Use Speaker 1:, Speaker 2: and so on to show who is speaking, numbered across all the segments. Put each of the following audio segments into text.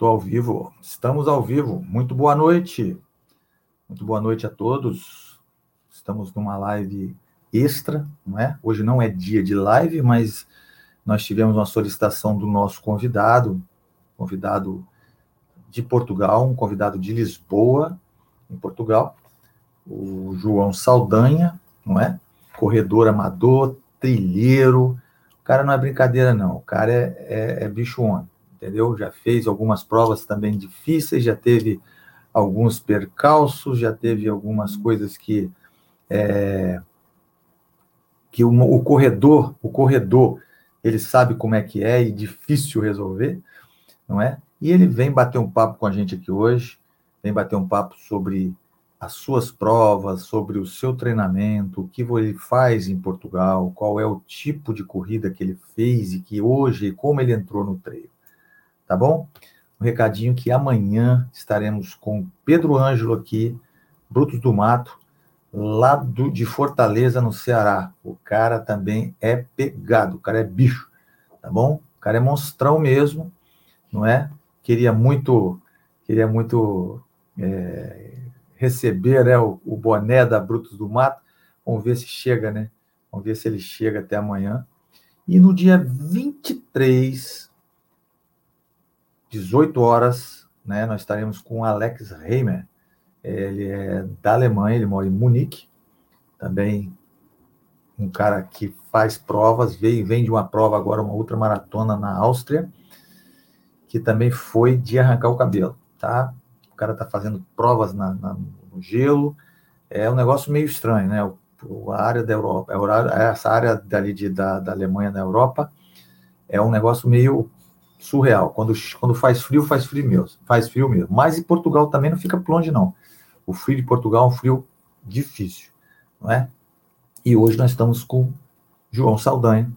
Speaker 1: Estou ao vivo. Estamos ao vivo. Muito boa noite. Muito boa noite a todos. Estamos numa live extra, não é? Hoje não é dia de live, mas nós tivemos uma solicitação do nosso convidado, convidado de Portugal, um convidado de Lisboa, em Portugal, o João Saldanha, não é? Corredor amador, trilheiro. O cara não é brincadeira, não. O cara é, é, é bicho homem entendeu? Já fez algumas provas também difíceis, já teve alguns percalços, já teve algumas coisas que é, que o, o, corredor, o corredor, ele sabe como é que é e difícil resolver, não é? E ele vem bater um papo com a gente aqui hoje, vem bater um papo sobre as suas provas, sobre o seu treinamento, o que ele faz em Portugal, qual é o tipo de corrida que ele fez e que hoje, como ele entrou no treino tá bom? Um recadinho que amanhã estaremos com Pedro Ângelo aqui, Brutos do Mato, lá do, de Fortaleza, no Ceará. O cara também é pegado, o cara é bicho, tá bom? O cara é monstrão mesmo, não é? Queria muito, queria muito é, receber né, o, o boné da Brutos do Mato. Vamos ver se chega, né? Vamos ver se ele chega até amanhã. E no dia 23 18 horas, né, nós estaremos com Alex Reimer. Ele é da Alemanha, ele mora em Munique, também um cara que faz provas, veio, vem de uma prova agora, uma outra maratona na Áustria, que também foi de arrancar o cabelo, tá? O cara tá fazendo provas na, na no gelo, é um negócio meio estranho, né? O, a área da Europa, essa área dali de, da, da Alemanha na Europa é um negócio meio surreal. Quando, quando faz frio, faz frio mesmo. Faz frio mesmo. Mas em Portugal também não fica longe, não. O frio de Portugal é um frio difícil, não é? E hoje nós estamos com João Saldanha.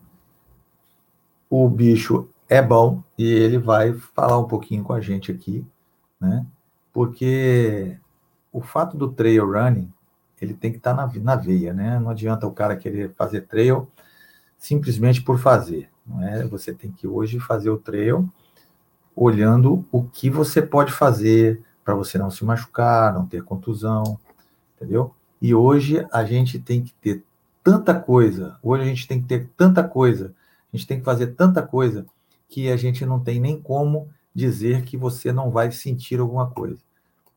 Speaker 1: O bicho é bom e ele vai falar um pouquinho com a gente aqui, né? Porque o fato do trail running, ele tem que estar tá na, na veia, né? Não adianta o cara querer fazer trail simplesmente por fazer. Não é? Você tem que hoje fazer o trail olhando o que você pode fazer para você não se machucar, não ter contusão, entendeu? E hoje a gente tem que ter tanta coisa, hoje a gente tem que ter tanta coisa, a gente tem que fazer tanta coisa que a gente não tem nem como dizer que você não vai sentir alguma coisa,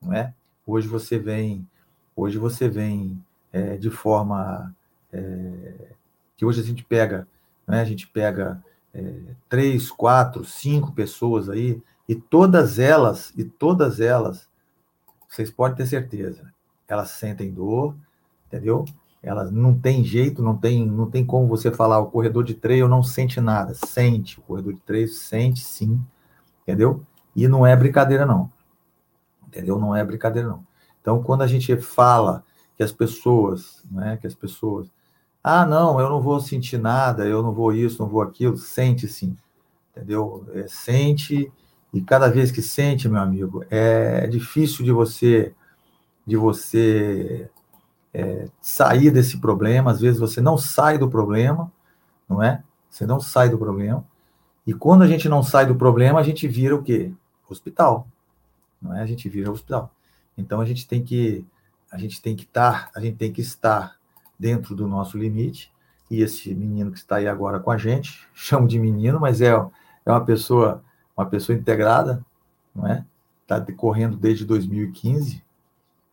Speaker 1: não é? Hoje você vem, hoje você vem é, de forma é, que hoje a gente pega né? A gente pega é, três, quatro, cinco pessoas aí, e todas elas, e todas elas, vocês podem ter certeza, elas sentem dor, entendeu? Elas não tem jeito, não tem, não tem como você falar, o corredor de trail não sente nada. Sente, o corredor de trail sente sim, entendeu? E não é brincadeira, não. Entendeu? Não é brincadeira, não. Então, quando a gente fala que as pessoas, né, que as pessoas ah, não, eu não vou sentir nada, eu não vou isso, não vou aquilo. Sente sim, entendeu? É, sente, e cada vez que sente, meu amigo, é difícil de você de você é, sair desse problema. Às vezes você não sai do problema, não é? Você não sai do problema. E quando a gente não sai do problema, a gente vira o quê? Hospital. Não é? A gente vira hospital. Então a gente tem que a gente tem que estar, a gente tem que estar dentro do nosso limite. E esse menino que está aí agora com a gente, chamo de menino, mas é, é uma pessoa uma pessoa integrada, não é? Está decorrendo desde 2015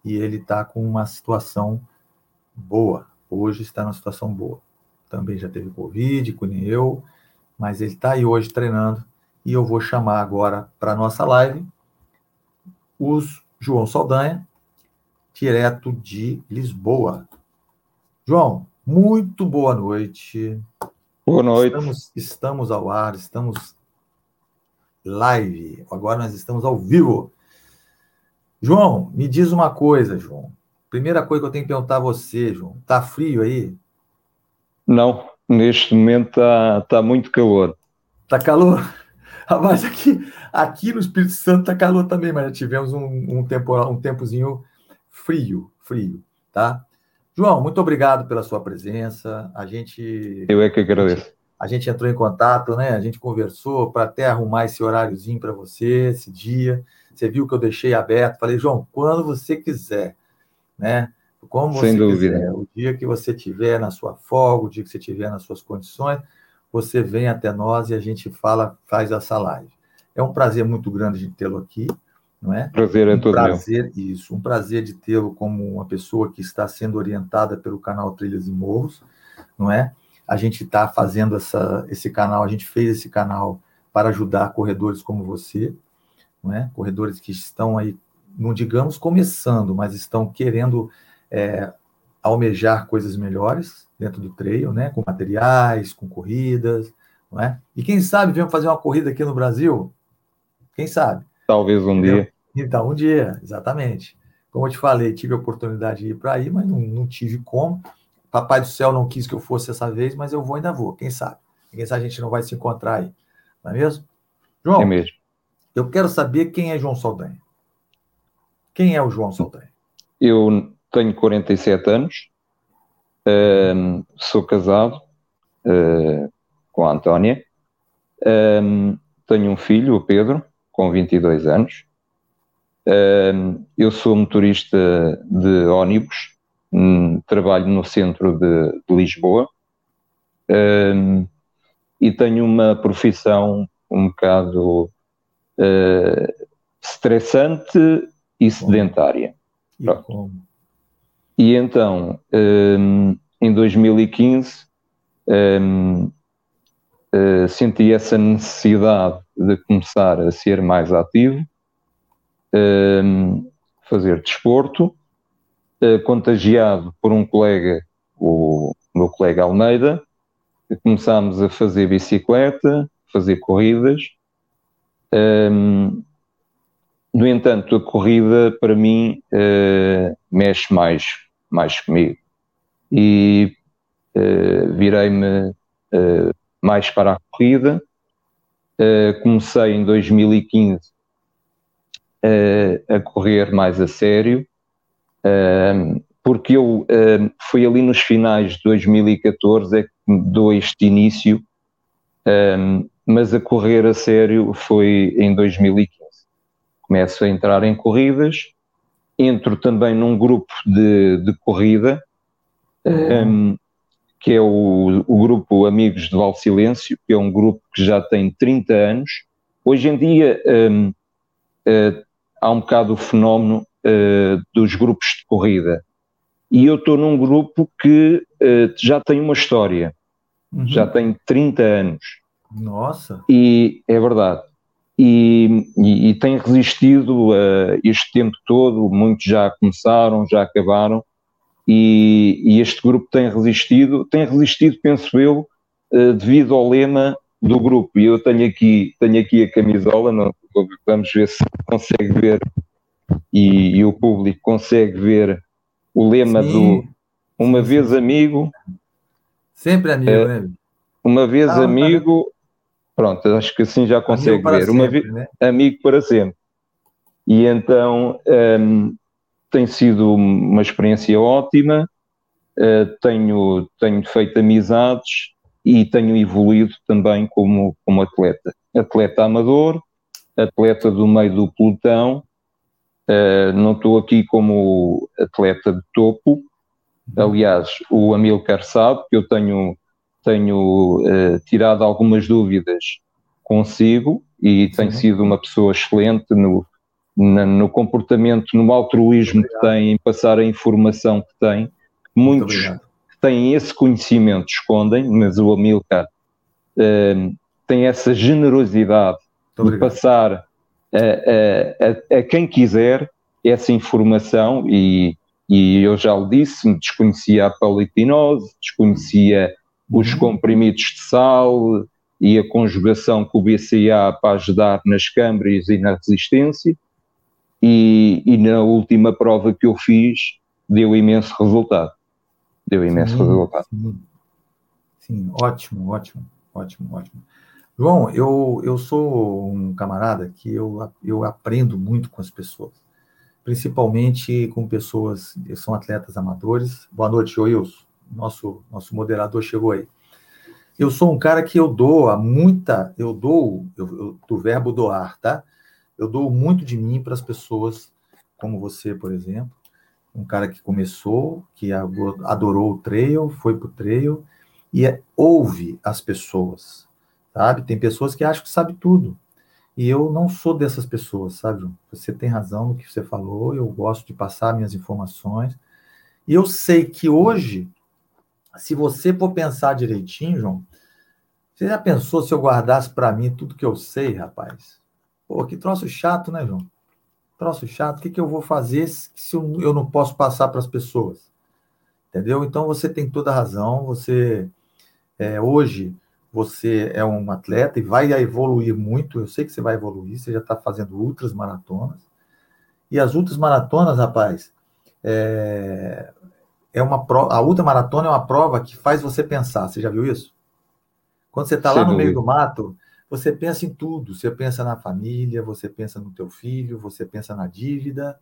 Speaker 1: e ele está com uma situação boa. Hoje está numa situação boa. Também já teve Covid, com eu, mas ele está aí hoje treinando e eu vou chamar agora para a nossa live os João Saldanha, direto de Lisboa. João, muito boa noite.
Speaker 2: Boa noite.
Speaker 1: Estamos, estamos ao ar, estamos live. Agora nós estamos ao vivo. João, me diz uma coisa, João. Primeira coisa que eu tenho que perguntar a você, João. Tá frio aí?
Speaker 2: Não, neste momento está tá muito calor.
Speaker 1: Tá calor? Mas aqui, aqui no Espírito Santo tá calor também, mas já tivemos um, um, temporal, um tempozinho frio, frio, tá? João, muito obrigado pela sua presença. A gente.
Speaker 2: Eu é que agradeço.
Speaker 1: a gente entrou em contato, né? A gente conversou para até arrumar esse horáriozinho para você, esse dia. Você viu que eu deixei aberto. Falei, João, quando você quiser, né? Como
Speaker 2: Sem
Speaker 1: você
Speaker 2: dúvida.
Speaker 1: quiser, o dia que você tiver na sua folga, o dia que você tiver nas suas condições, você vem até nós e a gente fala, faz essa live. É um prazer muito grande de tê-lo aqui, não é?
Speaker 2: Prazer é
Speaker 1: um
Speaker 2: todo
Speaker 1: prazer, meu. Isso, um prazer de tê-lo como uma pessoa que está sendo orientada pelo canal Trilhas e Morros, não é? A gente está fazendo essa, esse canal, a gente fez esse canal para ajudar corredores como você, não é? Corredores que estão aí, não digamos começando, mas estão querendo é, almejar coisas melhores dentro do trail, né? Com materiais, com corridas, não é? E quem sabe vem fazer uma corrida aqui no Brasil? Quem sabe?
Speaker 2: Talvez um Entendeu? dia.
Speaker 1: Então, um dia, exatamente. Como eu te falei, tive a oportunidade de ir para aí, mas não, não, tive como. Papai do céu não quis que eu fosse essa vez, mas eu vou ainda vou, quem sabe? Quem sabe a gente não vai se encontrar aí, não é mesmo? João,
Speaker 2: é mesmo.
Speaker 1: eu quero saber quem é João Saldanha. Quem é o João Saldanha?
Speaker 2: Eu tenho 47 anos, uh, sou casado uh, com a Antónia, uh, tenho um filho, o Pedro, com 22 anos. eu sou motorista de ônibus, um, trabalho no centro de, de Lisboa e tenho uma profissão um bocado uh, estressante e sedentária.
Speaker 1: E como?
Speaker 2: E então, em 2015, um, uh, senti essa necessidade de começar a ser mais ativo, um, fazer desporto, uh, contagiado por um colega, o meu colega Almeida, começámos a fazer bicicleta, fazer corridas. Um, no entanto, a corrida para mim uh, mexe mais, mais comigo e uh, virei-me uh, mais para a corrida. comecei em 2015 a correr mais a sério, porque eu foi ali nos finais de 2014 é que me dou este início, mas a correr a sério foi em 2015 começo a entrar em corridas, entro também num grupo de, de corrida, uhum. um, que é o, o, grupo Amigos de Val Silêncio, que é um grupo que já tem 30 anos. Hoje em dia um, uh, eh, há um bocado o fenómeno uh, dos grupos de corrida. E eu estou num grupo que uh, já tem uma história, uhum. já tem 30 anos.
Speaker 1: Nossa!
Speaker 2: E é verdade e, e, e tem resistido este tempo todo. Muitos já começaram, já acabaram, e, e, este grupo tem resistido. Tem resistido, penso eu, uh, devido ao lema do grupo. E eu tenho aqui, tenho aqui a camisola, não, vamos ver se consegue ver, e, e o público consegue ver o lema Sim. do Uma vez amigo.
Speaker 1: Sempre amigo, né?
Speaker 2: Uma vez tá, amigo, Pronto, acho que assim já consegue ver. Sempre, Uma vez, né? Amigo para sempre. E então um, tem sido uma experiência ótima. Uh, tenho, tenho feito amizades e tenho evoluído também como, como atleta. Atleta amador, atleta do meio do pelotão. Uh, não estou aqui como atleta de topo. Aliás, o Amilcar sabe que eu tenho tenho uh, tirado algumas dúvidas consigo e Sim. tem sido uma pessoa excelente no, na, no comportamento, no altruísmo que tem, em passar a informação que tem. Muitos que têm esse conhecimento escondem, mas o Amilcar uh, tem essa generosidade de passar a, a, a, quem quiser essa informação e, e eu já lhe disse, desconhecia a politinose, desconhecia os comprimidos de sal e a conjugação com o BCA para ajudar nas câmaras e na resistência. E, e, na última prova que eu fiz, deu imenso resultado. Deu imenso sim, resultado.
Speaker 1: Sim. sim, ótimo, ótimo, ótimo, ótimo. João, eu, eu sou um camarada que eu, eu aprendo muito com as pessoas, principalmente com pessoas que são atletas amadores. Boa noite, Wilson nosso, nosso moderador chegou aí. eu sou um cara que eu dou a muita, eu dou, eu, eu, do verbo doar, tá? Eu dou muito de mim para as pessoas, como você, por exemplo, um cara que começou, que adorou o trail, foi para o trail e é, ouve as pessoas, sabe? Tem pessoas que acham que sabe tudo. E eu não sou dessas pessoas, sabe? Você tem razão no que você falou, eu gosto de passar minhas informações. E eu sei que hoje se você for pensar direitinho, João, você já pensou se eu guardasse para mim tudo que eu sei, rapaz? Pô, que troço chato, né, João? Troço chato. O que, que eu vou fazer se eu não posso passar para as pessoas? Entendeu? Então você tem toda a razão. Você é, hoje você é um atleta e vai evoluir muito. Eu sei que você vai evoluir. Você já está fazendo ultras maratonas e as ultras maratonas, rapaz, é, é uma prova, a ultramaratona é uma prova que faz você pensar. Você já viu isso? Quando você está lá no meio do mato, você pensa em tudo. Você pensa na família, você pensa no teu filho, você pensa na dívida,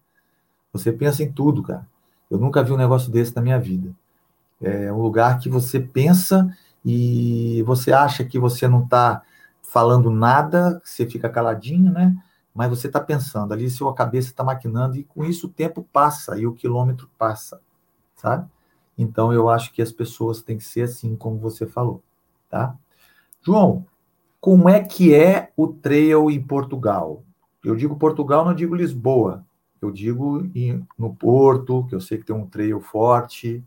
Speaker 1: você pensa em tudo, cara. Eu nunca vi um negócio desse na minha vida. É um lugar que você pensa e você acha que você não está falando nada, você fica caladinho, né? Mas você está pensando ali, sua cabeça está maquinando e com isso o tempo passa e o quilômetro passa sabe? Então eu acho que as pessoas têm que ser assim, como você falou, tá? João, como é que é o trail em Portugal? Eu digo Portugal, não digo Lisboa. Eu digo em, no Porto, que eu sei que tem um trail forte,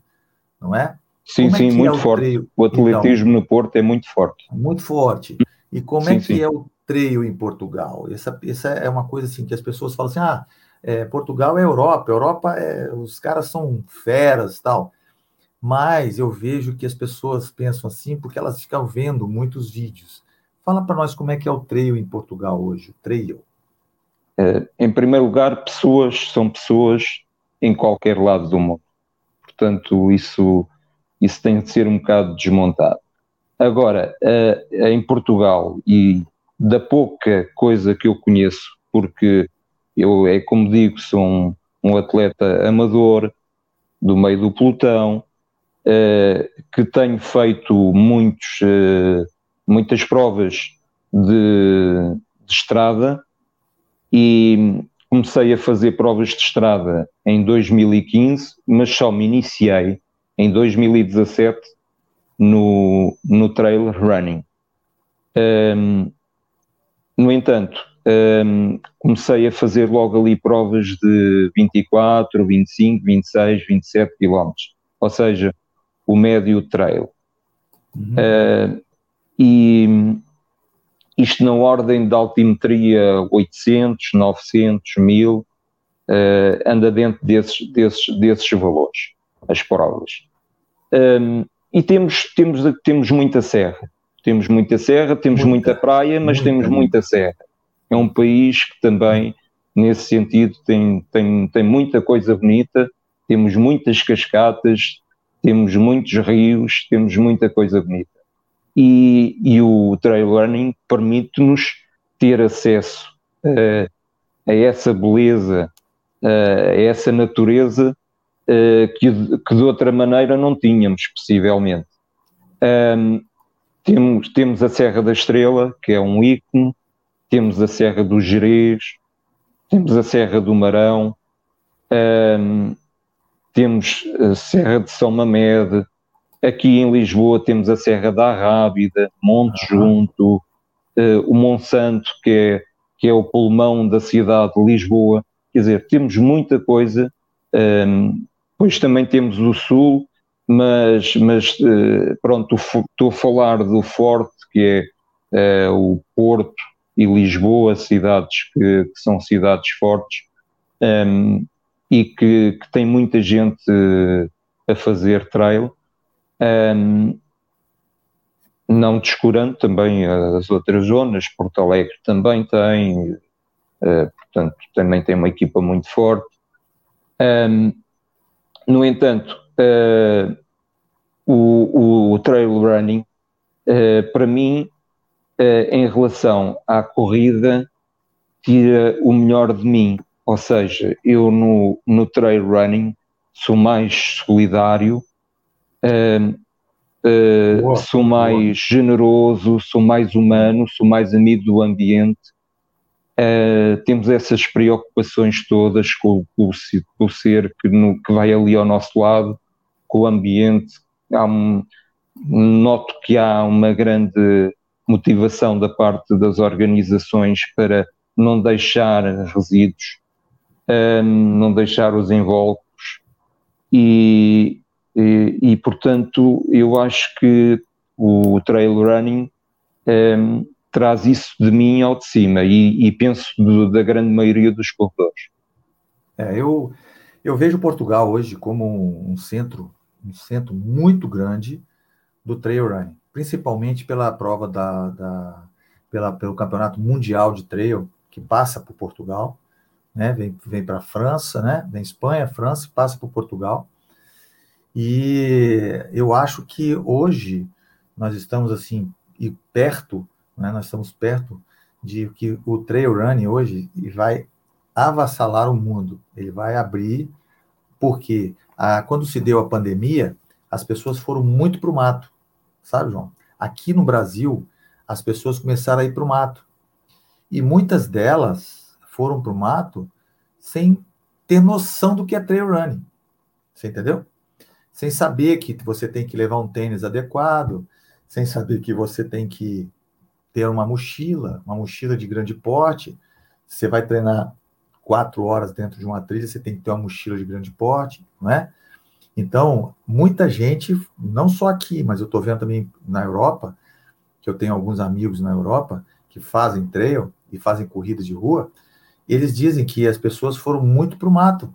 Speaker 1: não é?
Speaker 2: Sim, como é sim, é muito é forte. Trail? O atletismo então, no Porto é muito forte.
Speaker 1: Muito forte. E como sim, é que sim. é o trail em Portugal? Essa, essa é uma coisa assim que as pessoas falam assim: ah, é, Portugal é Europa, Europa é, os caras são feras tal. Mas eu vejo que as pessoas pensam assim porque elas ficam vendo muitos vídeos. Fala para nós como é que é o trail em Portugal hoje, o trail.
Speaker 2: É, em primeiro lugar, pessoas são pessoas em qualquer lado do mundo. Portanto, isso, isso tem de ser um bocado desmontado. Agora, é, em Portugal, e da pouca coisa que eu conheço, porque eu, é como digo, sou um, um atleta amador do meio do pelotão, uh, que tenho feito muitos, muitas provas de, de estrada e comecei a fazer provas de estrada em 2015, mas só me iniciei em 2017 no, no trail running. Um, no entanto, um, comecei a fazer logo ali provas de 24, 25, 26, 27 quilómetros, ou seja, o médio trail. Uhum. Uh, e isto na ordem de altimetria 800, 900, 1000, uh, anda dentro desses, desses, desses valores, as provas. Um, e temos, temos, temos muita serra. Temos muita serra, temos muita, muita praia, mas muita, temos muita serra é um país que também, nesse sentido, tem, tem, tem muita coisa bonita, temos muitas cascatas, temos muitos rios, temos muita coisa bonita. E, e o trail running permite-nos ter acesso a, a essa beleza, a, a essa natureza que, que, de outra maneira não tínhamos, possivelmente. Um, temos, temos a Serra da Estrela, que é um ícone, temos a Serra do Jerez, temos a Serra do Marão, um, temos a Serra de São Mamede, aqui em Lisboa temos a Serra da Rábida, Monte Junto, uh, o Monsanto, que é, que é o pulmão da cidade de Lisboa. Quer dizer, temos muita coisa. Um, depois também temos o Sul, mas, mas uh, pronto, estou a falar do Forte, que é uh, o Porto, e Lisboa, cidades que, que são cidades fortes um, e que, que tem muita gente a fazer trail. Um, não descurando também as outras zonas, Porto Alegre também tem, uh, portanto, também tem uma equipa muito forte. Um, no entanto, uh, o, o, trail running, uh, para mim, em relação à corrida, tira o melhor de mim. Ou seja, eu no, no trail running sou mais solidário, uh, boa, sou mais boa. generoso, sou mais humano, sou mais amigo do ambiente. Uh, temos essas preocupações todas com, com, com o ser que, no, que, vai ali ao nosso lado, com o ambiente. Um, noto que há uma grande motivação da parte das organizações para não deixar resíduos, um, não deixar os invólucros e, e, e, portanto eu acho que o trail running um, traz isso de mim ao de cima e, e penso do, da grande maioria dos corredores.
Speaker 1: É, eu, eu vejo Portugal hoje como um, um centro, um centro muito grande do trail running, principalmente pela prova da, da pela, pelo campeonato mundial de trail que passa por Portugal, né? Vem, vem para a França, né? Vem Espanha, França, passa por Portugal. E eu acho que hoje nós estamos assim e perto né? Nós estamos perto de que o trail running hoje vai avassalar o mundo. Ele vai abrir, porque a, quando se deu a pandemia, as pessoas foram muito para o mato, sabe, João? Aqui no Brasil, as pessoas começaram a ir para o mato. E muitas delas foram para o mato sem ter noção do que é trail running. Você entendeu? Sem saber que você tem que levar um tênis adequado, sem saber que você tem que ter uma mochila, uma mochila de grande porte. Você vai treinar quatro horas dentro de uma trilha, você tem que ter uma mochila de grande porte, não é? Então, muita gente, não só aqui, mas eu estou vendo também na Europa, que eu tenho alguns amigos na Europa que fazem trail e fazem corridas de rua, eles dizem que as pessoas foram muito para o mato,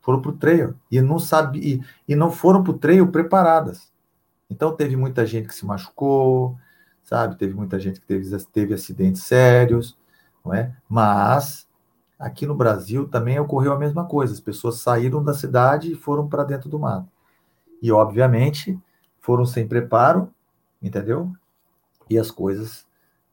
Speaker 1: foram para o trail e não sabe e, e não foram para o trail preparadas. Então teve muita gente que se machucou, sabe? Teve muita gente que teve, teve acidentes sérios, não é? Mas aqui no Brasil também ocorreu a mesma coisa. As pessoas saíram da cidade e foram para dentro do mato. E, obviamente, foram sem preparo, entendeu? E as coisas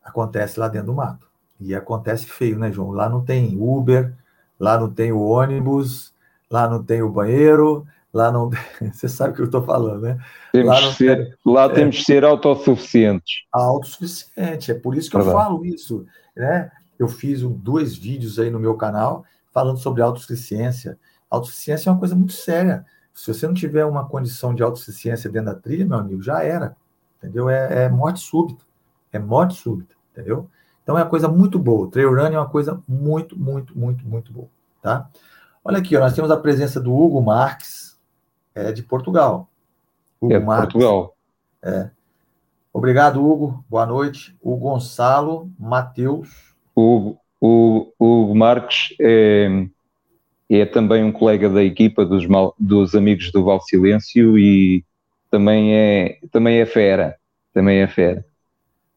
Speaker 1: acontecem lá dentro do mato. E acontece feio, né, João? Lá não tem Uber, lá não tem ônibus, lá não tem o banheiro, Lá não. Você sabe o que eu estou falando, né?
Speaker 2: Temos lá, ser, tem, lá é, temos de ser autossuficientes.
Speaker 1: Autossuficiente, é por isso que eu falo isso. Né? Eu fiz dois vídeos aí no meu canal falando sobre autossuficiência. Autossuficiência é uma coisa muito séria. Se você não tiver uma condição de autossuficiência dentro da trilha, meu amigo, já era. Entendeu? É, é morte súbita. É morte súbita, entendeu? Então é uma coisa muito boa. O trail running é uma coisa muito, muito, muito, muito boa, tá? Olha aqui, ó, nós temos a presença do Hugo Marques, é de Portugal.
Speaker 2: Hugo é Marques. Portugal.
Speaker 1: É. Obrigado, Hugo. Boa noite. O Gonçalo Mateus.
Speaker 2: O Hugo, Hugo Marques é, é, também um colega da equipa dos, dos amigos do Val Silêncio e também é, também é fera. Também é fera.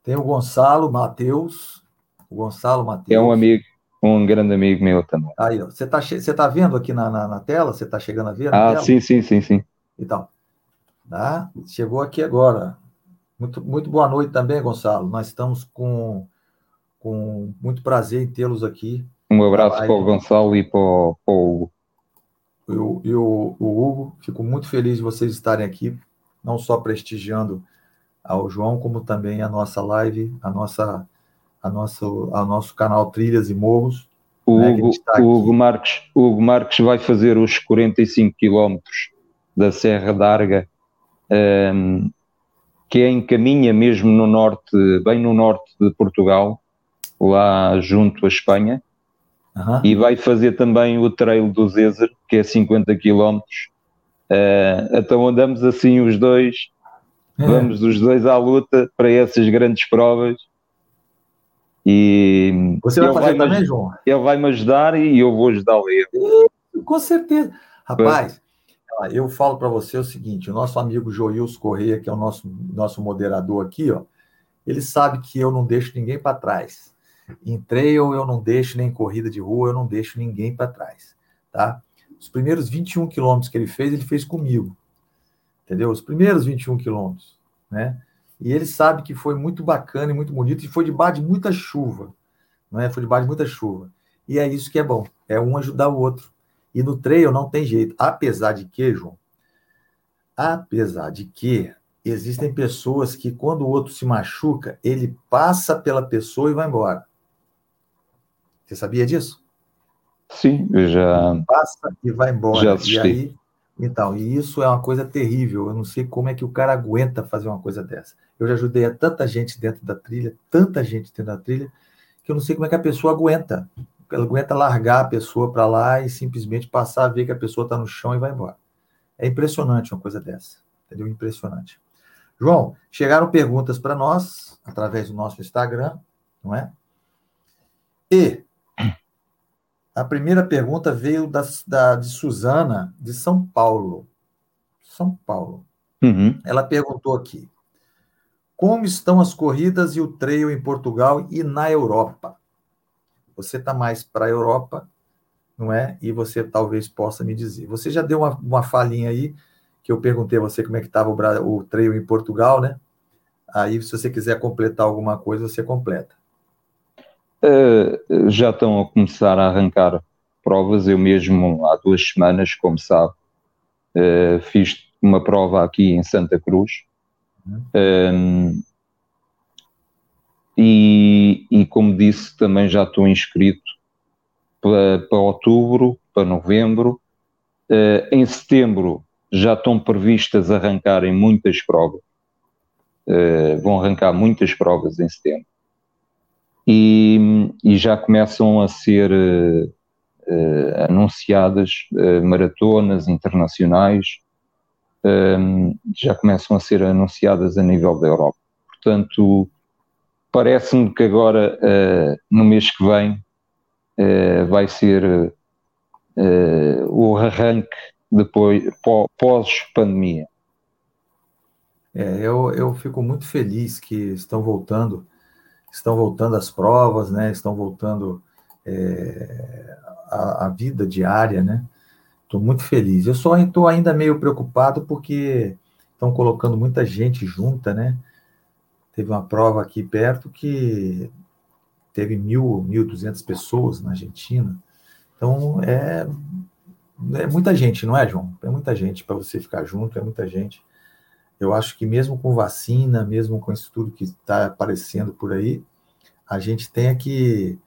Speaker 1: Tem o Gonçalo Mateus. O Gonçalo Mateus.
Speaker 2: É um amigo, um grande amigo meu também.
Speaker 1: Aí, ó, você está você tá vendo aqui na, na, na tela? Você está chegando a ver?
Speaker 2: ah,
Speaker 1: tela?
Speaker 2: sim, sim, sim, sim.
Speaker 1: Então, tá? chegou aqui agora. Muito, muito boa noite também, Gonçalo. Nós estamos com, com muito prazer em tê-los aqui.
Speaker 2: Um abraço para o Gonçalo e para o, para o Hugo.
Speaker 1: E o, e o, o Hugo, fico muito feliz de vocês estarem aqui, não só prestigiando ao João, como também a nossa live, a nossa a nosso, ao nosso canal Trilhas e Morros.
Speaker 2: O, né, Hugo, o Hugo, Marques, o Hugo Marques vai fazer os 45 quilómetros da Serra d'Arga, um, que é em caminha mesmo no norte, bem no norte de Portugal, lá junto à Espanha, uhum. e vai fazer também o Trail do Zezer, que é 50 quilómetros. Uh, então andamos assim os dois, é. vamos os dois à luta para essas grandes provas e
Speaker 1: Você vai fazer vai também, João?
Speaker 2: Ele vai me ajudar e eu vou ajudá-lo.
Speaker 1: Com certeza. Rapaz, eu falo para você o seguinte: o nosso amigo Joils Correia, que é o nosso, nosso moderador aqui, ó, ele sabe que eu não deixo ninguém para trás. Em trail eu não deixo, nem em corrida de rua eu não deixo ninguém para trás. Tá? Os primeiros 21 quilômetros que ele fez, ele fez comigo. Entendeu? Os primeiros 21 quilômetros. Né? E ele sabe que foi muito bacana e muito bonito, e foi debaixo de muita chuva. Não é? Foi debaixo de muita chuva. E é isso que é bom, é um ajudar o outro. E no trail não tem jeito. Apesar de que, João, apesar de que existem pessoas que, quando o outro se machuca, ele passa pela pessoa e vai embora. Você sabia disso?
Speaker 2: Sim, eu já.
Speaker 1: Ele passa e vai embora. Já assisti. E aí, então, e isso é uma coisa terrível. Eu não sei como é que o cara aguenta fazer uma coisa dessa. Eu já ajudei a tanta gente dentro da trilha, tanta gente dentro da trilha, que eu não sei como é que a pessoa aguenta. Ela aguenta largar a pessoa para lá e simplesmente passar a ver que a pessoa está no chão e vai embora. É impressionante uma coisa dessa. Entendeu? Impressionante. João, chegaram perguntas para nós através do nosso Instagram, não é? E a primeira pergunta veio da, da de Suzana, de São Paulo. São Paulo. Uhum. Ela perguntou aqui: como estão as corridas e o trail em Portugal e na Europa? Você está mais para a Europa, não é? E você talvez possa me dizer. Você já deu uma, uma falinha aí, que eu perguntei a você como é que estava o, o trail em Portugal, né? Aí, se você quiser completar alguma coisa, você completa.
Speaker 2: Uh, já estão a começar a arrancar provas. Eu mesmo, há duas semanas, como sabe, uh, fiz uma prova aqui em Santa Cruz um, e, e, como disse, também já estou inscrito para, para outubro, para novembro. Uh, em setembro já estão previstas arrancarem muitas provas. Uh, vão arrancar muitas provas em setembro. E, e já começam a ser uh, anunciadas maratonas internacionais um, já começam a ser anunciadas a nível da Europa. Portanto, parece-me que agora, uh, no mês que vem, uh, vai ser uh, o arranque depois, pós-pandemia.
Speaker 1: É, eu, eu fico muito feliz que estão voltando, estão voltando as provas, né? Estão voltando é, a, vida diária, né? Estou muito feliz. Eu só estou ainda meio preocupado porque estão colocando muita gente junta, né? Teve uma prova aqui perto que teve mil, mil duzentas pessoas na Argentina. Então é, é muita gente, não é, João? É muita gente para você ficar junto, é muita gente. Eu acho que mesmo com vacina, mesmo com isso tudo que está aparecendo por aí, a gente tem que,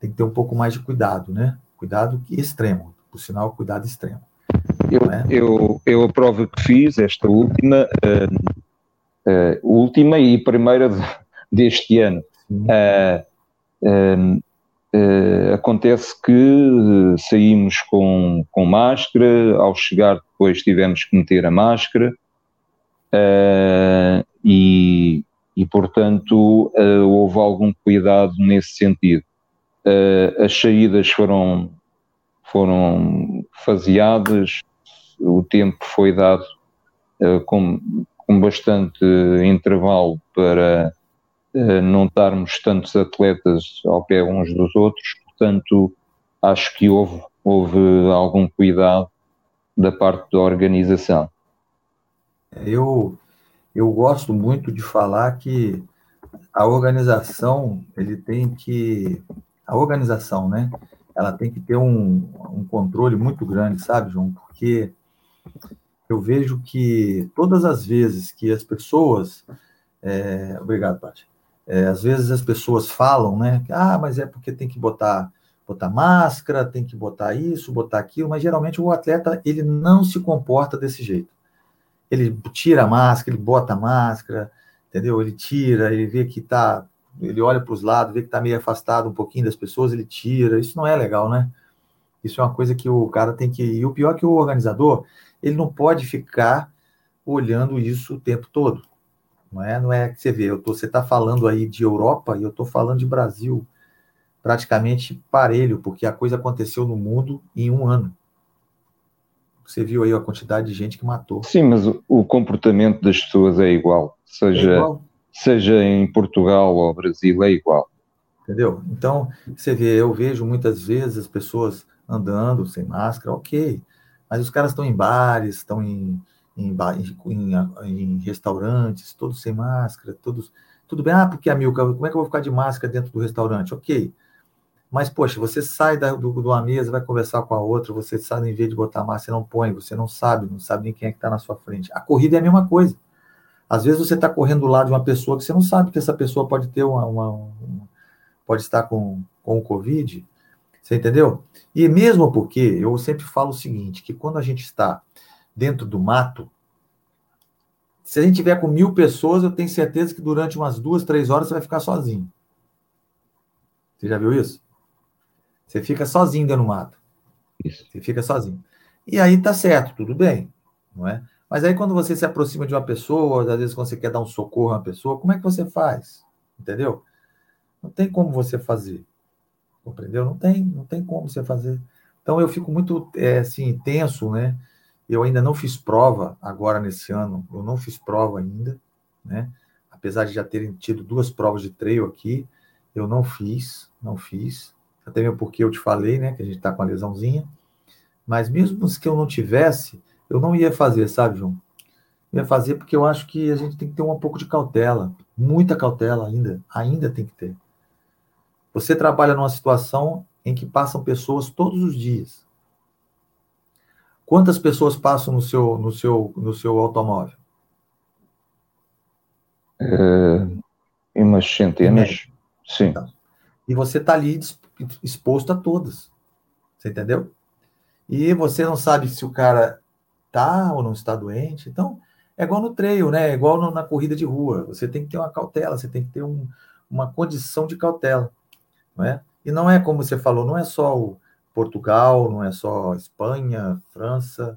Speaker 1: tem que ter um pouco mais de cuidado, né? Cuidado extremo por sinal, cuidado extremo.
Speaker 2: Eu, é? eu, eu a prova que fiz, esta última, uh, uh, última e primeira deste ano, uh, acontece que saímos com, com máscara, ao chegar depois tivemos que meter a máscara e, e, portanto, houve algum cuidado nesse sentido. as saídas foram foram faseadas, o tempo foi dado uh, com, com bastante intervalo para uh, não estarmos tantos atletas ao pé uns dos outros, portanto, acho que houve, houve algum cuidado da parte da organização.
Speaker 1: Eu, eu gosto muito de falar que a organização, ele tem que. A organização, né? ela tem que ter um, um controle muito grande, sabe, João? Porque eu vejo que todas as vezes que as pessoas. É, obrigado, Paty. É, às vezes as pessoas falam, né? Ah, mas é porque tem que botar, botar máscara, tem que botar isso, botar aquilo, mas geralmente o atleta ele não se comporta desse jeito. Ele tira a máscara, ele bota a máscara, entendeu? Ele tira, ele vê que está ele olha para os lados, vê que está meio afastado um pouquinho das pessoas, ele tira. Isso não é legal, né? Isso é uma coisa que o cara tem que. E o pior é que o organizador, ele não pode ficar olhando isso o tempo todo. Não é, não é que você vê, eu tô, você está falando aí de Europa e eu estou falando de Brasil praticamente parelho, porque a coisa aconteceu no mundo em um ano. Você viu aí a quantidade de gente que matou.
Speaker 2: Sim, mas o, o comportamento das pessoas é igual. Seja, é igual seja em Portugal ou Brasil, é igual.
Speaker 1: Entendeu? Então, você vê, eu vejo muitas vezes as pessoas andando sem máscara, ok, mas os caras estão em bares, estão em, em, em, em, restaurantes, todos sem máscara, todos. Tudo bem, ah, porque a Milka, como é que eu vou ficar de máscara dentro do restaurante? Ok. Mas, poxa, você sai da, do, uma mesa, vai conversar com a outra, você sai, em vez de botar máscara, você não põe, você não sabe, não sabe nem quem é que está na sua frente. A corrida é a mesma coisa. Às vezes você está correndo do lado de uma pessoa que você não sabe que essa pessoa pode ter uma, uma, uma pode estar com, com o Covid, você entendeu? E mesmo porque eu sempre falo o seguinte, que quando a gente está dentro do mato, se a gente tiver com mil pessoas, eu tenho certeza que durante umas duas, três horas você vai ficar sozinho. Você já viu isso? Você fica sozinho dentro do mato. Isso. Você fica sozinho. E aí tá certo, tudo bem, não é? Mas aí quando você se aproxima de uma pessoa, às vezes quando você quer dar um socorro a uma pessoa, como é que você faz? Entendeu? Não tem como você fazer. Compreendeu? Não tem, não tem como você fazer. Então eu fico muito é, assim, tenso, né? Eu ainda não fiz prova agora nesse ano, eu não fiz prova ainda, né? Apesar de já terem tido duas provas de trail aqui, eu não fiz, não fiz. Até mesmo porque eu te falei, né, que a gente tá com a lesãozinha. Mas mesmo que eu não tivesse, eu não ia fazer, sabe, João? Eu ia fazer porque eu acho que a gente tem que ter um pouco de cautela, muita cautela ainda, ainda tem que ter. Você trabalha numa situação em que passam pessoas todos os dias. Quantas pessoas passam no seu, no seu, no seu automóvel?
Speaker 2: É, umas centenas, sim. Então,
Speaker 1: e você está ali exposto a todas. Você entendeu? E você não sabe se o cara tá ou não está doente. Então, é igual no trail, né? É igual no, na corrida de rua. Você tem que ter uma cautela, você tem que ter um, uma condição de cautela. Não é? E não é como você falou, não é só o, Portugal, não é só Espanha, França,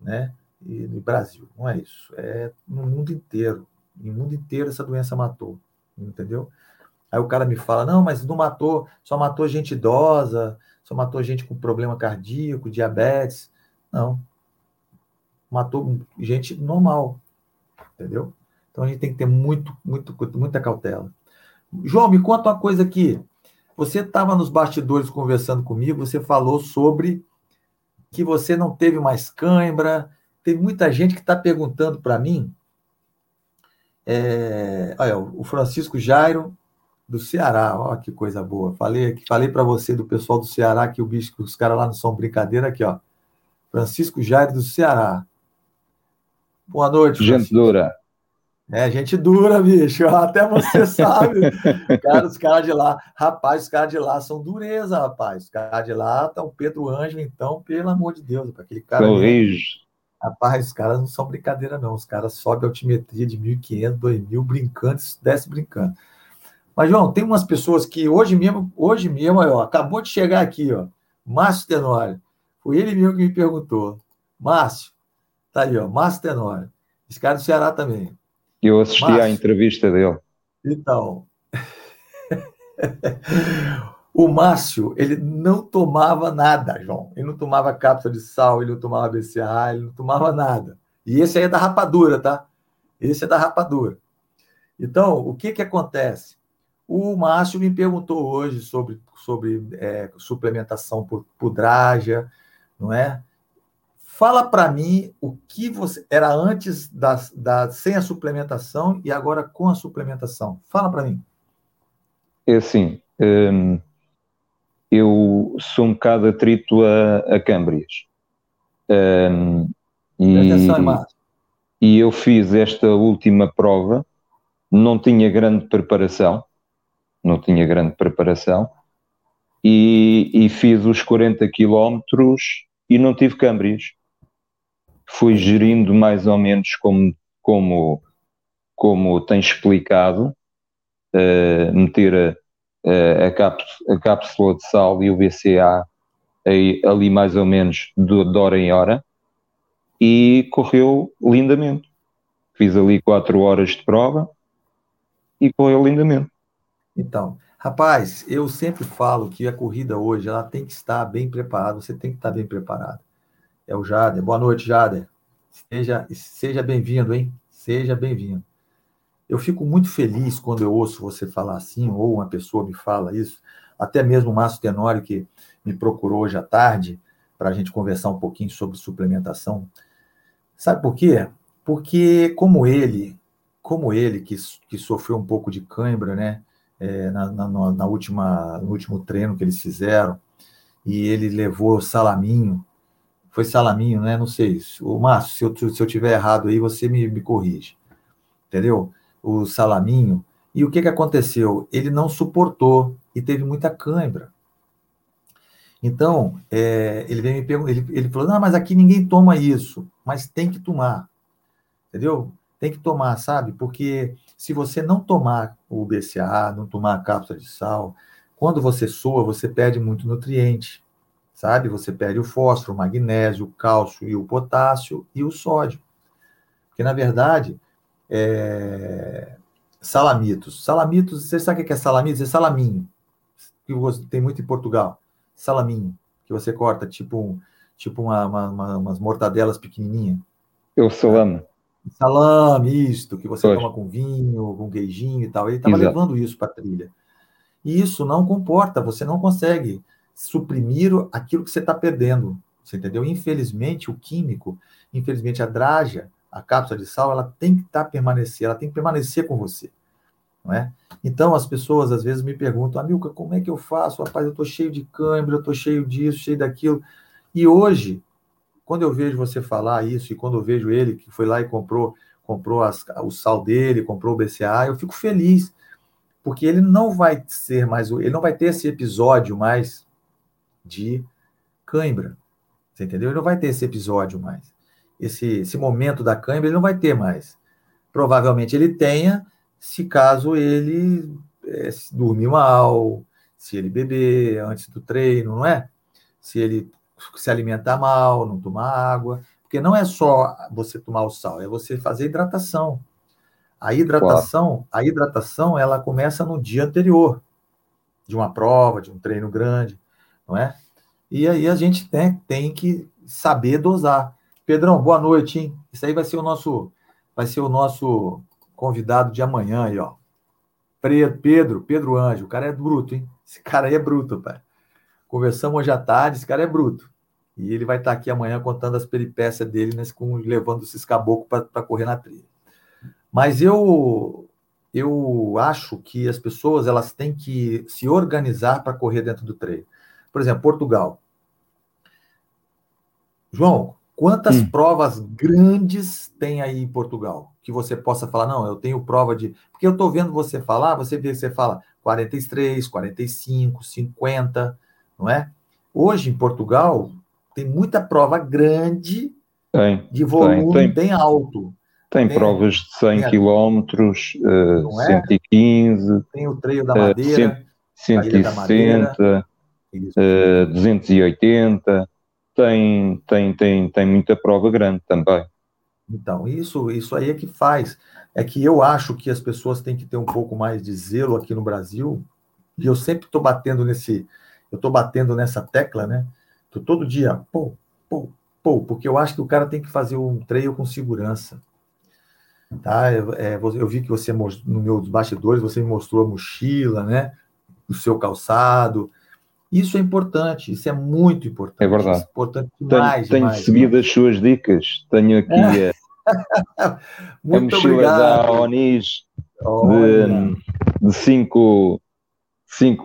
Speaker 1: né? E no Brasil, não é isso. É no mundo inteiro. No mundo inteiro essa doença matou, entendeu? Aí o cara me fala: não, mas não matou, só matou gente idosa, só matou gente com problema cardíaco, diabetes. Não. Matou gente normal, entendeu? Então a gente tem que ter muito, muito, muita cautela. João, me conta uma coisa aqui. Você estava nos bastidores conversando comigo, você falou sobre que você não teve mais cãibra. Tem muita gente que está perguntando para mim. É, olha, o Francisco Jairo, do Ceará, olha que coisa boa. Falei, falei para você do pessoal do Ceará que o bicho, os caras lá não são brincadeira aqui, ó. Francisco Jairo do Ceará. Boa noite.
Speaker 2: Francisco. Gente dura.
Speaker 1: É, gente dura, bicho. Até você sabe. cara, os caras de lá, rapaz, os caras de lá são dureza, rapaz. Os caras de lá tá o Pedro Anjo, então, pelo amor de Deus, aquele cara. Rapaz, os caras não são brincadeira, não. Os caras sobem a altimetria de 1.500, 2.000, brincando, desce brincando. Mas, João, tem umas pessoas que hoje mesmo, hoje mesmo, ó, acabou de chegar aqui, ó. Márcio Tenório. Foi ele mesmo que me perguntou. Márcio, tá aí, ó. Márcio Tenório. Esse cara do Ceará também.
Speaker 2: Eu assisti Márcio, à entrevista dele.
Speaker 1: Então, o Márcio, ele não tomava nada, João. Ele não tomava cápsula de sal, ele não tomava BCA, ele não tomava nada. E esse aí é da rapadura, tá? Esse é da rapadura. Então, o que que acontece? O Márcio me perguntou hoje sobre, sobre é, suplementação por pudraja, não é? Fala para mim o que você era antes da, da sem a suplementação e agora com a suplementação. Fala para mim.
Speaker 2: É assim, hum, eu sou um bocado atrito a, a câmbrias. Hum, e, atenção, e eu fiz esta última prova, não tinha grande preparação, não tinha grande preparação, e, e fiz os 40 quilómetros e não tive câmbrias fui gerindo mais ou menos como, como, como tem explicado, uh, meter a, a, cápsula, a, cápsula, de sal e o BCA aí, ali mais ou menos de, de hora em hora e correu lindamente. Fiz ali quatro horas de prova e correu lindamente.
Speaker 1: Então, rapaz, eu sempre falo que a corrida hoje ela tem que estar bem preparada, você tem que estar bem preparado é o Jader. Boa noite, Jader. Seja, seja bem-vindo, hein? Seja bem-vindo. Eu fico muito feliz quando eu ouço você falar assim, ou uma pessoa me fala isso, até mesmo o Márcio Tenório, que me procurou hoje à tarde para a gente conversar um pouquinho sobre suplementação. Sabe por quê? Porque, como ele, como ele, que, que sofreu um pouco de cãibra, né, é, na, na, na, última, no último treino que eles fizeram, e ele levou o salaminho foi Salaminho, né? Não sei. O Márcio, se eu, se eu tiver errado aí, você me, me corrige. entendeu? O salaminho. E o que, que aconteceu? Ele não suportou e teve muita cãibra. Então, é, ele veio me perguntar, ele, ele falou, não, mas aqui ninguém toma isso, mas tem que tomar, entendeu? Tem que tomar, sabe? Porque se você não tomar o BCA, não tomar a cápsula de sal, quando você soa, você perde muito nutriente, sabe? Você perde o fósforo, o magnésio, o cálcio e o potássio e o sódio. Porque, na verdade, é... salamitos. Salamitos, você sabe o que é salamitos? É salaminho, que tem muito em Portugal salaminho, que você corta, tipo, tipo uma, uma, uma umas mortadelas pequenininhas.
Speaker 2: Eu salame.
Speaker 1: Salame, isto, que você toma com vinho, com queijinho e tal. Ele estava levando isso para a trilha. E isso não comporta, você não consegue suprimir aquilo que você está perdendo. Você entendeu? Infelizmente, o químico, infelizmente, a draja, a cápsula de sal, ela tem que estar tá, permanecer, ela tem que permanecer com você. Não é? Então, as pessoas às vezes me perguntam, Amilca, como é que eu faço? Rapaz, eu estou cheio de câimbra, eu estou cheio disso, cheio daquilo. E hoje, quando eu vejo você falar isso, e quando eu vejo ele que foi lá e comprou comprou as, o sal dele, comprou o BCA, eu fico feliz, porque ele não vai ser mais, ele não vai ter esse episódio mais de cãibra, você entendeu? Ele não vai ter esse episódio mais, esse, esse momento da cãibra ele não vai ter mais. Provavelmente ele tenha, se caso ele é, dormir mal, se ele beber antes do treino, não é? Se ele se alimentar mal, não tomar água, porque não é só você tomar o sal, é você fazer hidratação. A hidratação, a hidratação, ela começa no dia anterior de uma prova, de um treino grande, não é? E aí a gente tem, tem que saber dosar. Pedrão, boa noite, hein? Isso aí vai ser o nosso, vai ser o nosso convidado de amanhã aí, ó. Pedro, Pedro Anjo, o cara é bruto, hein? Esse cara aí é bruto, pai. Conversamos hoje à tarde, esse cara é bruto. E ele vai estar aqui amanhã contando as peripécias dele, né, com, levando esses caboclos para correr na trilha. Mas eu eu acho que as pessoas elas têm que se organizar para correr dentro do treino. Por exemplo, Portugal. João, quantas hum. provas grandes tem aí em Portugal? que você possa falar, não, eu tenho prova de. Porque eu estou vendo você falar, você vê que você fala 43, 45, 50, não é? Hoje, em Portugal, tem muita prova grande tem, de volume tem, tem, bem alto.
Speaker 2: Tem, provas de 100 km, uh, 115.
Speaker 1: Tem o Treio da Madeira.
Speaker 2: Uh, 160, uh, 280. Tem, tem, tem, tem muita prova grande também.
Speaker 1: Então, isso, isso aí é que faz. É que eu acho que as pessoas têm que ter um pouco mais de zelo aqui no Brasil, e eu sempre estou batendo nesse, eu estou batendo nessa tecla, né? Tô todo dia, pô, pô, pô, porque eu acho que o cara tem que fazer um treino com segurança. Tá? É, eu vi que você, no meus bastidores, você me mostrou a mochila, né? O seu calçado, isso é importante, isso é muito importante.
Speaker 2: É verdade.
Speaker 1: É importante demais.
Speaker 2: Tenho, tenho seguido né? as suas dicas. Tenho aqui é. a,
Speaker 1: muito
Speaker 2: a mochila da Onis de 5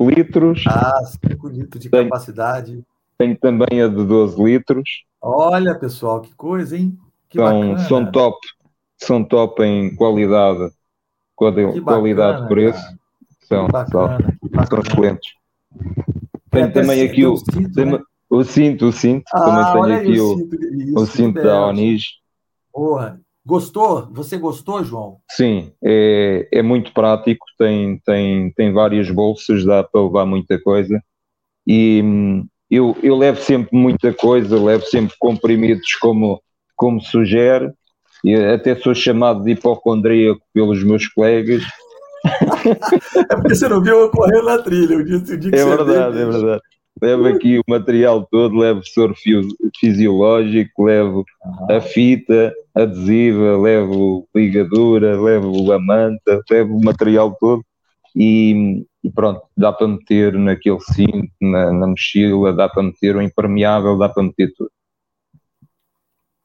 Speaker 2: litros.
Speaker 1: Ah, 5 litros de tenho, capacidade.
Speaker 2: Tenho também a de 12 litros.
Speaker 1: Olha, pessoal, que coisa, hein? Que
Speaker 2: são, são top. São top em qualidade, qualidade de preço. São, são, são excelentes. Tem também aqui o, cinto, tem, né? o cinto, o cinto. Ah, também tem aqui o, cinto, isso, o cinto da Onis.
Speaker 1: Porra. Gostou? Você gostou, João?
Speaker 2: Sim, é, é muito prático, tem, tem, tem várias bolsas, dá para levar muita coisa. E hum, eu, eu levo sempre muita coisa, levo sempre comprimidos como, como sugere, e até sou chamado de hipocondríaco pelos meus colegas,
Speaker 1: é porque você não viu eu correndo na trilha. O dia, o dia que
Speaker 2: é verdade, é verdade. Levo aqui o material todo, levo soro fisiológico, levo a fita adesiva, levo ligadura, levo a manta, levo o material todo e, e pronto, dá para meter naquele cinto, na, na mochila, dá para meter o impermeável, dá para meter tudo.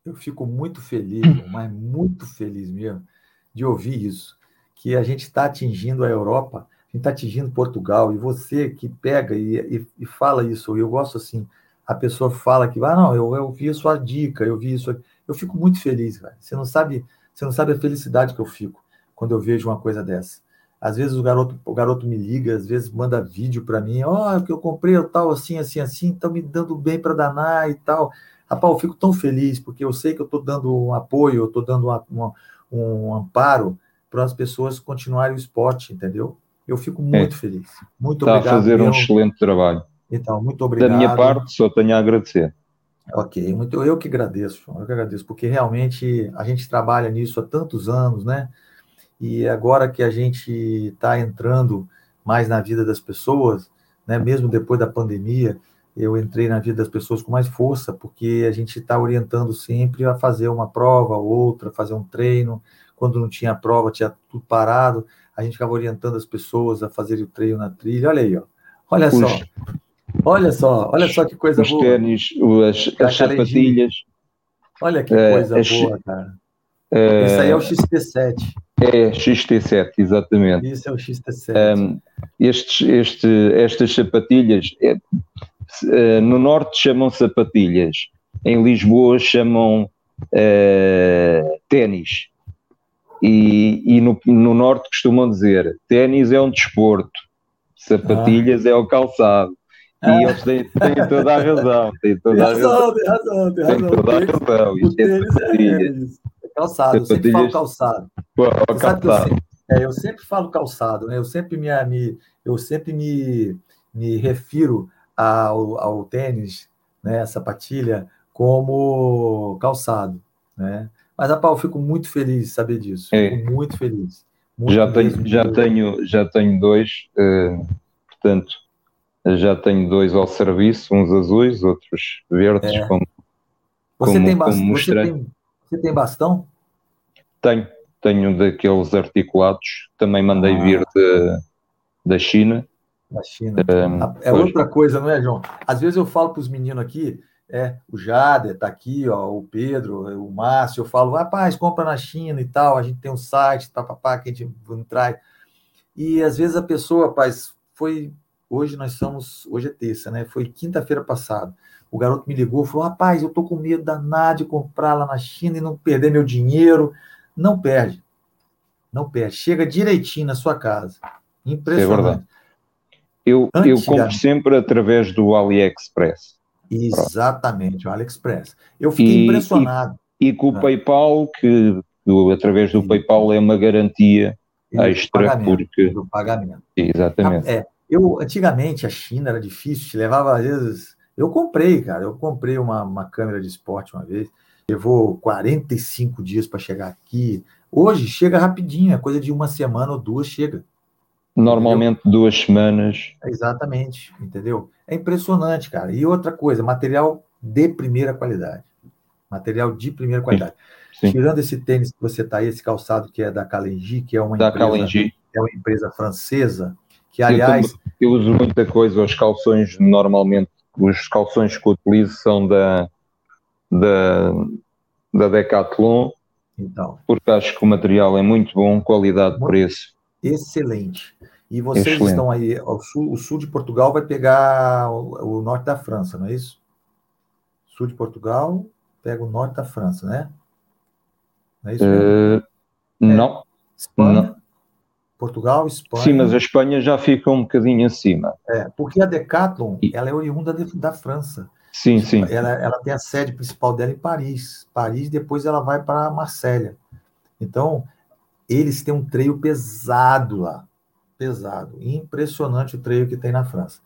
Speaker 1: Eu fico muito feliz, mas muito feliz mesmo, de ouvir isso que a gente está atingindo a Europa, gente está atingindo Portugal, e você que pega e, e, e, fala isso, eu gosto assim, a pessoa fala que, ah, não, eu, eu vi a sua dica, eu vi isso, eu fico muito feliz, velho. Você não sabe, você não sabe a felicidade que eu fico. quando eu vejo uma coisa dessa. Às vezes o garoto, o garoto me liga, às vezes manda vídeo para mim, ó, oh, que eu comprei tal assim, assim, assim, tá me dando bem para danar e tal. Rapaz, eu fico tão feliz, porque eu sei que eu estou dando um apoio, eu estou dando uma, uma, um amparo para as pessoas continuarem o esporte, entendeu? Eu fico muito é. feliz. Muito
Speaker 2: Está
Speaker 1: obrigado.
Speaker 2: Está a fazer um excelente trabalho.
Speaker 1: Então, muito obrigado.
Speaker 2: Da minha parte, só tenho a agradecer.
Speaker 1: Ok, muito, eu que agradeço, eu que agradeço, porque realmente a gente trabalha nisso há tantos anos, né? E agora que a gente está entrando mais na vida das pessoas, né? Mesmo depois da pandemia, eu entrei na vida das pessoas com mais força, porque a gente está orientando sempre a fazer uma prova, outra, fazer um treino. Quando não tinha prova, tinha tudo parado, a gente ficava orientando as pessoas a fazerem o treino na trilha. Olha aí, ó. Olha Puxa. só. Olha só, olha só que coisa
Speaker 2: os
Speaker 1: boa.
Speaker 2: Tênis, as, as sapatilhas.
Speaker 1: Olha que é, coisa boa, cara. É, Isso aí é o XT7.
Speaker 2: É, XT7, exatamente.
Speaker 1: Isso é o XT7.
Speaker 2: Um, estes, este, estas sapatilhas, é, é, no norte chamam sapatilhas, em Lisboa chamam uh, ténis. E, e no, no norte costumam dizer: ténis é um desporto, sapatilhas ah. é o calçado. E ah. eles têm, têm, toda a razão, têm toda a razão.
Speaker 1: Tem razão, tem razão.
Speaker 2: Tem toda a razão.
Speaker 1: Isto é, é calçado, eu sempre falo calçado. Pô, calçado. Eu, sempre, é, eu sempre falo calçado, né? Eu sempre me, me, eu sempre me, me refiro ao, ao tênis, né, sapatilha, como calçado, né? Mas, rapaz, eu fico muito feliz de saber disso. É. Fico muito feliz. Muito
Speaker 2: já, tenho, já, tenho, já tenho dois, uh, portanto, já tenho dois ao serviço, uns azuis, outros verdes, é. como,
Speaker 1: você, como, tem bastão, você, tem, você tem bastão?
Speaker 2: Tenho, tenho daqueles articulados, também mandei ah. vir de, da China.
Speaker 1: Da China. Um, é outra coisa, não é, João? Às vezes eu falo para os meninos aqui, é, o Jader está aqui, ó, o Pedro, o Márcio, eu falo, rapaz, compra na China e tal, a gente tem um site, papapá, que a gente traz. E às vezes a pessoa, rapaz, foi Hoje nós somos, hoje é terça, né? Foi quinta-feira passada. O garoto me ligou, falou: "Rapaz, eu tô com medo danado de comprar lá na China e não perder meu dinheiro". Não perde. Não perde. Chega direitinho na sua casa. Impressionante. É verdade.
Speaker 2: Eu, eu compro sempre através do AliExpress.
Speaker 1: Exatamente, o AliExpress. Eu fiquei e, impressionado.
Speaker 2: E, e com o ah. PayPal, que através do PayPal é uma garantia extra,
Speaker 1: pagamento,
Speaker 2: porque.
Speaker 1: Do pagamento.
Speaker 2: Exatamente.
Speaker 1: É, eu, antigamente, a China era difícil, te levava às vezes. Eu comprei, cara, eu comprei uma, uma câmera de esporte uma vez, levou 45 dias para chegar aqui. Hoje chega rapidinho, é coisa de uma semana ou duas chega.
Speaker 2: Normalmente entendeu? duas semanas.
Speaker 1: Exatamente, entendeu? É impressionante, cara. E outra coisa, material de primeira qualidade. Material de primeira qualidade. Sim. Tirando esse tênis que você está aí, esse calçado que é da Kalenji, que é uma
Speaker 2: da
Speaker 1: empresa, é uma empresa francesa, que aliás.
Speaker 2: Eu, eu, uso muita coisa, os calções normalmente, os calções que utilizo são da, da, da Decathlon, então, porque acho que o material é muito bom, qualidade, muito preço.
Speaker 1: Excelente. E vocês Excelente. estão aí, o sul, o sul, de Portugal vai pegar o, o, norte da França, não é isso? Sul de Portugal pega o norte da França, né?
Speaker 2: Não é isso? Uh, não.
Speaker 1: Espanha, não. Portugal, Espanha.
Speaker 2: Sim, mas a Espanha já fica um bocadinho acima.
Speaker 1: É, porque a Decathlon, ela é oriunda de, da França.
Speaker 2: Sim, sim.
Speaker 1: Ela, ela tem a sede principal dela em Paris. Paris, depois ela vai para Marsella. Então, eles têm um treio pesado lá. Pesado. Impressionante o treio que tem na França.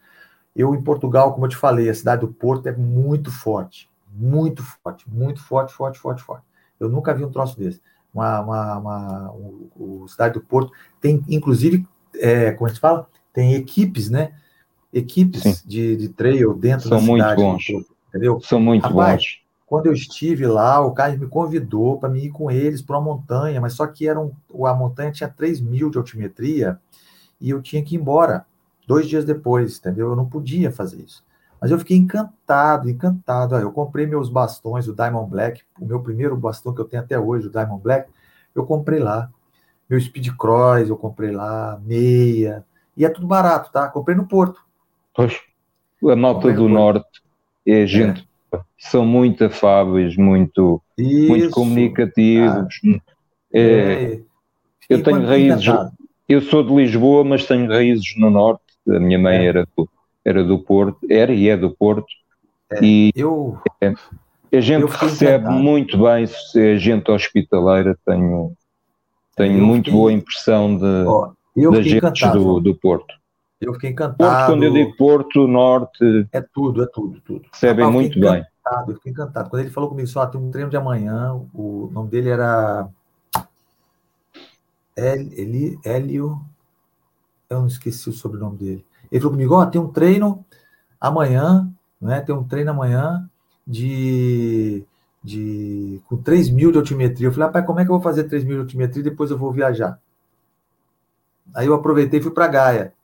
Speaker 1: Eu, em Portugal, como eu te falei, a cidade do Porto é muito forte. Muito forte. Muito forte, forte, forte, forte. Eu nunca vi um troço desse uma, uma, uma o, o, Cidade do Porto tem, inclusive, é, como a gente fala, tem equipes, né? Equipes de, de trail dentro
Speaker 2: São
Speaker 1: da
Speaker 2: cidade. São muito bons.
Speaker 1: Porto, entendeu?
Speaker 2: São muito Rapaz, bons.
Speaker 1: Quando eu estive lá, o cara me convidou para ir com eles para uma montanha, mas só que era um, a montanha tinha 3 mil de altimetria e eu tinha que ir embora dois dias depois, entendeu? Eu não podia fazer isso. Mas eu fiquei encantado, encantado. Eu comprei meus bastões, o Diamond Black, o meu primeiro bastão que eu tenho até hoje, o Diamond Black, eu comprei lá. Meu Speed Cross, eu comprei lá, meia. E é tudo barato, tá? Comprei no Porto.
Speaker 2: Pois, a malta do Norte é gente, é. São muito afáveis, muito, muito comunicativos.
Speaker 1: Ah, é,
Speaker 2: Eu tenho raízes. Eu sou de Lisboa, mas tenho raízes no norte. A minha mãe é. era, do, era do Porto, era e é do Porto. É, e eu, é, a gente recebe encantado. muito bem, se é gente hospitaleira, tenho, tenho eu muito fiquei, boa impressão de, ó, das gente do, do Porto.
Speaker 1: Eu fiquei encantado.
Speaker 2: Porto, quando eu digo Porto, Norte.
Speaker 1: É tudo, é tudo, tudo.
Speaker 2: Recebem muito bem.
Speaker 1: Eu fiquei encantado. Quando ele falou comigo, só tem um treino de amanhã, o nome dele era. Eli, Hélio. Eu não esqueci o sobrenome dele. Ele falou comigo: ó, oh, tem um treino amanhã, né? Tem um treino amanhã de, de com 3 mil de altimetria. Eu falei, rapaz, como é que eu vou fazer 3 mil de altimetria e depois eu vou viajar? Aí eu aproveitei e fui para Gaia.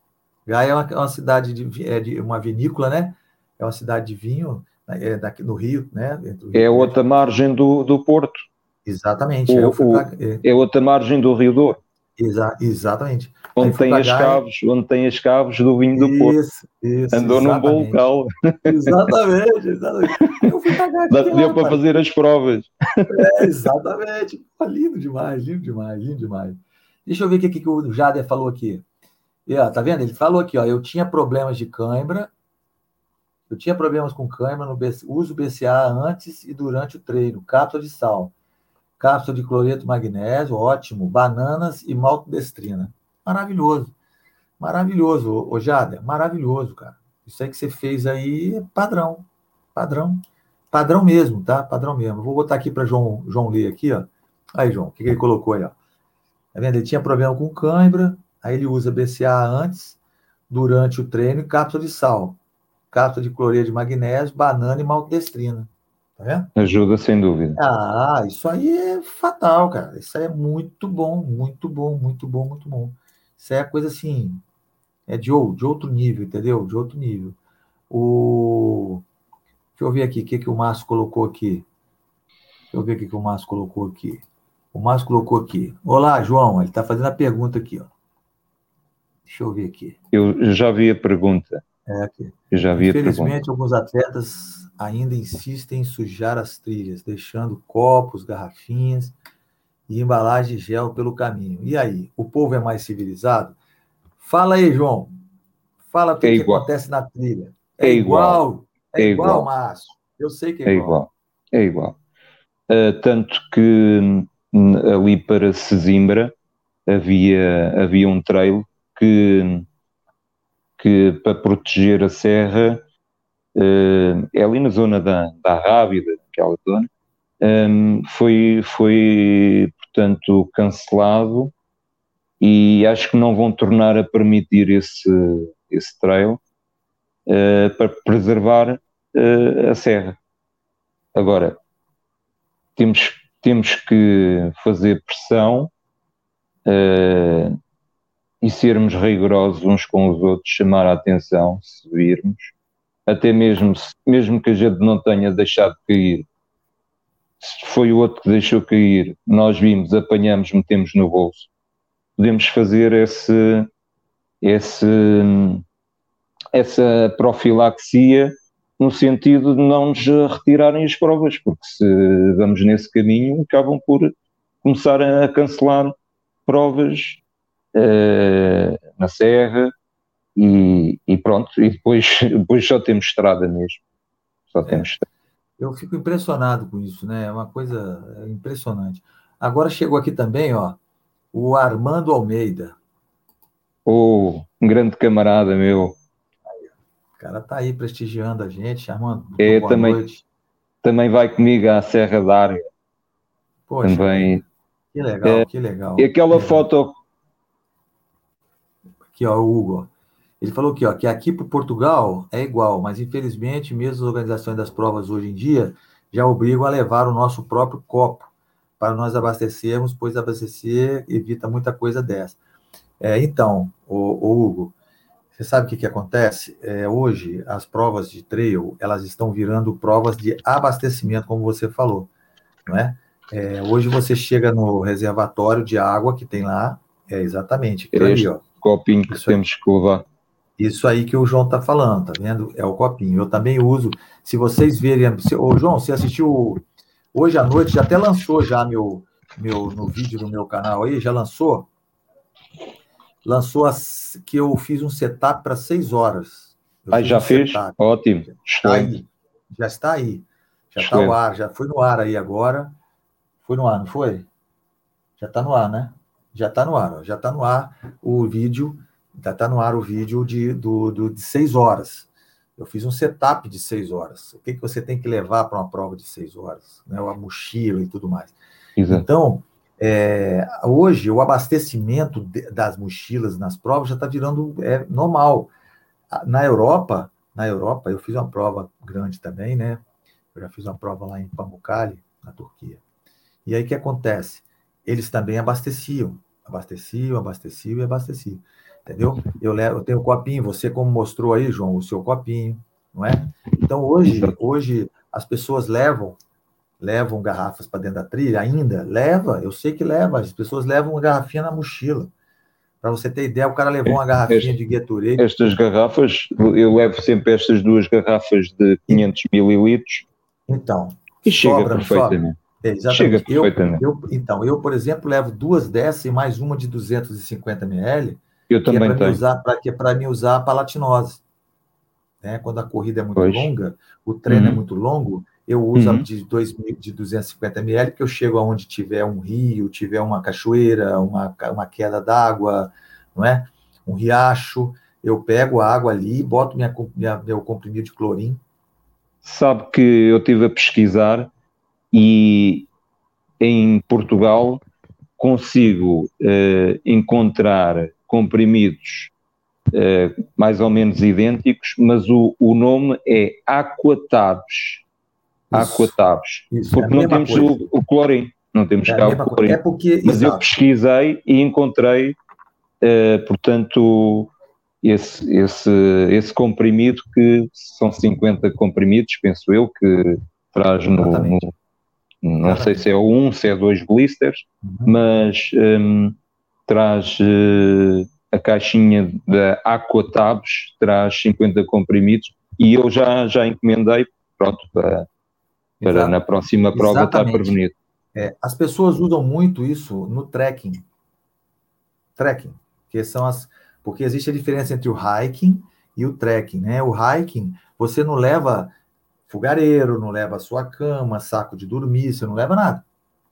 Speaker 1: Gaia é uma, é uma cidade de, é de uma vinícola, né? É uma cidade de vinho, é daqui no Rio, né?
Speaker 2: Rio é outra margem do, do Porto.
Speaker 1: Exatamente.
Speaker 2: O, pra, é. é. outra margem do Rio Douro.
Speaker 1: Exa, exatamente.
Speaker 2: Onde tem, as caves, onde tem as caves do vinho do Porto. Isso, isso, Andou exatamente. num bom local.
Speaker 1: Exatamente, exatamente. Eu fui
Speaker 2: Deu para fazer as provas.
Speaker 1: É, exatamente. Lindo demais, lindo demais, lindo demais. Deixa eu ver o que, que o Jader falou aqui. E, ó, tá vendo? Ele falou aqui, ó, eu tinha problemas de cãibra, eu tinha problemas com cãibra no uso BCA antes e durante o treino, cápsula de sal, cápsula de cloreto magnésio, ótimo, bananas e maltodestrina. Maravilhoso. Maravilhoso, ô Jader, maravilhoso, cara. Isso aí que você fez aí é padrão. Padrão. Padrão mesmo, tá? Padrão mesmo. Vou botar aqui para João, João ler aqui, ó. Aí, João, o que, que ele colocou aí, ó? Tá vendo? Ele tinha problema com cãibra, aí ele usa BCA antes, durante o treino e cápsula de sal, cápsula de cloreto de magnésio, banana e maltodestrina. Tá vendo?
Speaker 2: Ajuda sem dúvida.
Speaker 1: Ah, isso aí é fatal, cara. Isso aí é muito bom, muito bom, muito bom, muito bom. Isso é coisa assim, é de, de outro nível, entendeu? De outro nível. O... Deixa eu ver aqui o que, que o Márcio colocou aqui. Deixa eu ver o que, que o Márcio colocou aqui. O Márcio colocou aqui. Olá, João. Ele está fazendo a pergunta aqui. Ó. Deixa eu ver aqui.
Speaker 2: Eu já vi a pergunta.
Speaker 1: É aqui.
Speaker 2: Eu já vi
Speaker 1: Infelizmente, alguns atletas ainda insistem em sujar as trilhas, deixando copos, garrafinhas e embalagem de gel pelo caminho. E aí, o povo é mais civilizado? Fala aí, João. Fala o que, é que acontece na trilha.
Speaker 2: É, é igual.
Speaker 1: É, é igual, igual, Márcio. Eu sei que é,
Speaker 2: é igual. É igual. Uh, tanto que hum, ali para Sesimbra havia, havia um trail que, que para proteger a serra uh, é ali na zona da, da Rábida, aquela zona, um, foi, foi portanto, cancelado e acho que não vão tornar a permitir esse, esse trail uh, para preservar uh, a serra. Agora, temos, temos que fazer pressão uh, e sermos rigorosos uns com os outros, chamar a atenção se virmos, até mesmo, mesmo que a gente não tenha deixado de cair se foi o outro que deixou cair, nós vimos, apanhamos, metemos no bolso. Podemos fazer esse, esse, essa profilaxia no sentido de não nos retirarem as provas, porque se vamos nesse caminho, acabam por começar a cancelar provas uh, na serra e, e, pronto, e depois, depois só temos estrada mesmo. Só temos estrada.
Speaker 1: Eu fico impressionado com isso, né? É uma coisa impressionante. Agora chegou aqui também, ó, o Armando Almeida.
Speaker 2: Oh, um grande camarada meu.
Speaker 1: O cara tá aí prestigiando a gente, Armando.
Speaker 2: É, também, noite. também vai comigo à Serra d'Área.
Speaker 1: Poxa, também. Que legal, é, que legal.
Speaker 2: E aquela foto.
Speaker 1: Aqui, ó, o Hugo. Ele falou aqui, ó, que aqui para Portugal é igual, mas infelizmente, mesmo as organizações das provas hoje em dia já obrigam a levar o nosso próprio copo para nós abastecermos, pois abastecer evita muita coisa dessa. É, então, o, o, Hugo, você sabe o que, que acontece? É, hoje, as provas de trail, elas estão virando provas de abastecimento, como você falou, não é? é hoje você chega no reservatório de água que tem lá, é exatamente,
Speaker 2: aquilo ali, ó. Copinho que temos que levar.
Speaker 1: Isso aí que o João está falando, tá vendo? É o copinho. Eu também uso. Se vocês verem. Se, ô, João, você assistiu hoje à noite, já até lançou já meu, meu no vídeo do meu canal aí, já lançou lançou as, que eu fiz um setup para seis horas.
Speaker 2: Aí já um fez? Setup. Ótimo.
Speaker 1: Está aí. Já está aí. Já está no ar, já foi no ar aí agora. Foi no ar, não foi? Já está no ar, né? Já está no ar, ó. já está no ar o vídeo, já está no ar o vídeo de, do, do, de seis horas. Eu fiz um setup de seis horas. O que, que você tem que levar para uma prova de seis horas? Né? A mochila e tudo mais. Exato. Então, é, hoje, o abastecimento de, das mochilas nas provas já está virando é, normal. Na Europa, na Europa, eu fiz uma prova grande também, né? Eu já fiz uma prova lá em Pamukkale, na Turquia. E aí o que acontece? Eles também abasteciam, abasteciam, abasteciam e abasteciam entendeu? Eu, levo, eu tenho o copinho, você como mostrou aí, João, o seu copinho, não é? Então hoje, hoje as pessoas levam levam garrafas para dentro da trilha ainda, leva, eu sei que leva, as pessoas levam uma garrafinha na mochila. Para você ter ideia, o cara levou uma garrafinha este, de Gatorade.
Speaker 2: Estas garrafas, eu levo sempre estas duas garrafas de 500 mililitros.
Speaker 1: Então,
Speaker 2: e chega perfeitamente.
Speaker 1: É, exatamente. Chega. Eu, eu, então, eu, por exemplo, levo duas dessas e mais uma de 250 ml,
Speaker 2: eu também
Speaker 1: é
Speaker 2: tenho.
Speaker 1: Usar, pra, que é para mim usar a palatinose. Né? Quando a corrida é muito pois. longa, o treino é uhum. é muito longo, eu uso uhum. de, 2, de 250 ml, que eu chego aonde tiver um rio, tiver uma cachoeira, uma, uma queda d'água, não é? Um riacho, eu pego a água ali, boto minha, minha, meu comprimido de clorim.
Speaker 2: Sabe que eu estive a pesquisar e em Portugal consigo eh, encontrar comprimidos uh, mais ou menos idênticos, mas o, o nome é Aquatabs. Aquatabs. Porque é não temos o, o clorim, não temos é cá o clorim. É porque, mas exato. eu pesquisei e encontrei, uh, portanto, esse, esse, esse comprimido que são 50 comprimidos, penso eu, que traz no, no não sei se é um, se é dois blisters, uhum. mas um, traz uh, a caixinha da Aquatabs, traz 50 comprimidos e eu já, já encomendei, pronto, para, para na próxima prova estar prevenido.
Speaker 1: É, as pessoas usam muito isso no trekking. Trekking, que são as. Porque existe a diferença entre o hiking e o trekking, né? O hiking, você não leva fogareiro, não leva sua cama, saco de dormir, você não leva nada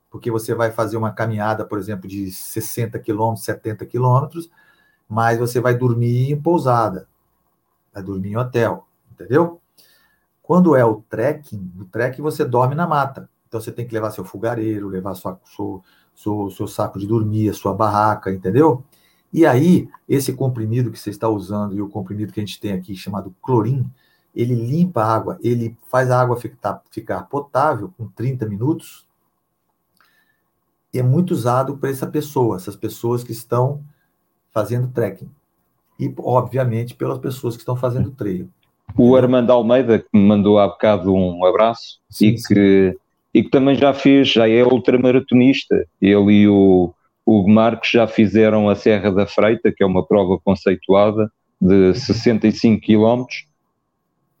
Speaker 1: porque você vai fazer uma caminhada, por exemplo, de 60 quilômetros, 70 quilômetros, mas você vai dormir em pousada, vai dormir em hotel, entendeu? Quando é o trekking, no trekking você dorme na mata. Então você tem que levar seu fogareiro, levar sua, seu, seu, seu saco de dormir, a sua barraca, entendeu? E aí, esse comprimido que você está usando e o comprimido que a gente tem aqui, chamado clorim, ele limpa a água, ele faz a água ficar, ficar potável com 30 minutos, é muito usado para essa pessoa, essas pessoas que estão fazendo trekking. E, obviamente, pelas pessoas que estão fazendo trail.
Speaker 2: O Armando Almeida, que me mandou há bocado um abraço sim, e, sim. Que, e que também já fez, já é ultramaratonista. Ele e o Hugo Marques já fizeram a Serra da Freita, que é uma prova conceituada de 65 quilómetros.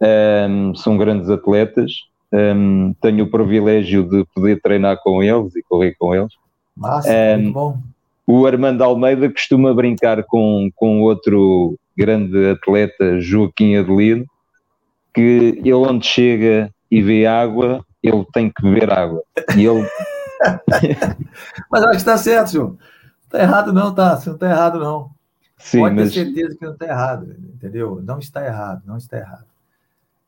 Speaker 2: Um, são grandes atletas. Um, tenho o privilégio de poder treinar com eles e correr com eles.
Speaker 1: Massa, um, muito bom.
Speaker 2: O Armando Almeida costuma brincar com, com outro grande atleta, Joaquim Adelino, que ele onde chega e vê água, ele tem que beber água. E ele...
Speaker 1: mas acho que está certo. Não está errado não, tá? Não está errado não. Sim, Pode mas... ter certeza que não está errado, entendeu? Não está errado, não está errado.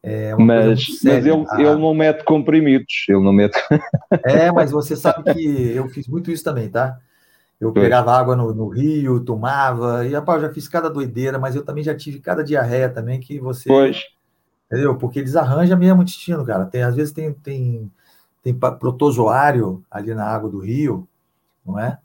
Speaker 2: É mas, mas ele, ah. ele não mete comprimidos, ele não mete.
Speaker 1: é, mas você sabe que eu fiz muito isso também, tá? Eu Foi. pegava água no, no, rio, tomava, e rapaz, já fiz cada doideira, mas eu também já tive cada diarreia também que você.
Speaker 2: Pois.
Speaker 1: Entendeu? Porque eles arranjam mesmo o intestino, cara. Tem, às vezes tem, tem, tem protozoário ali na água do rio, não é?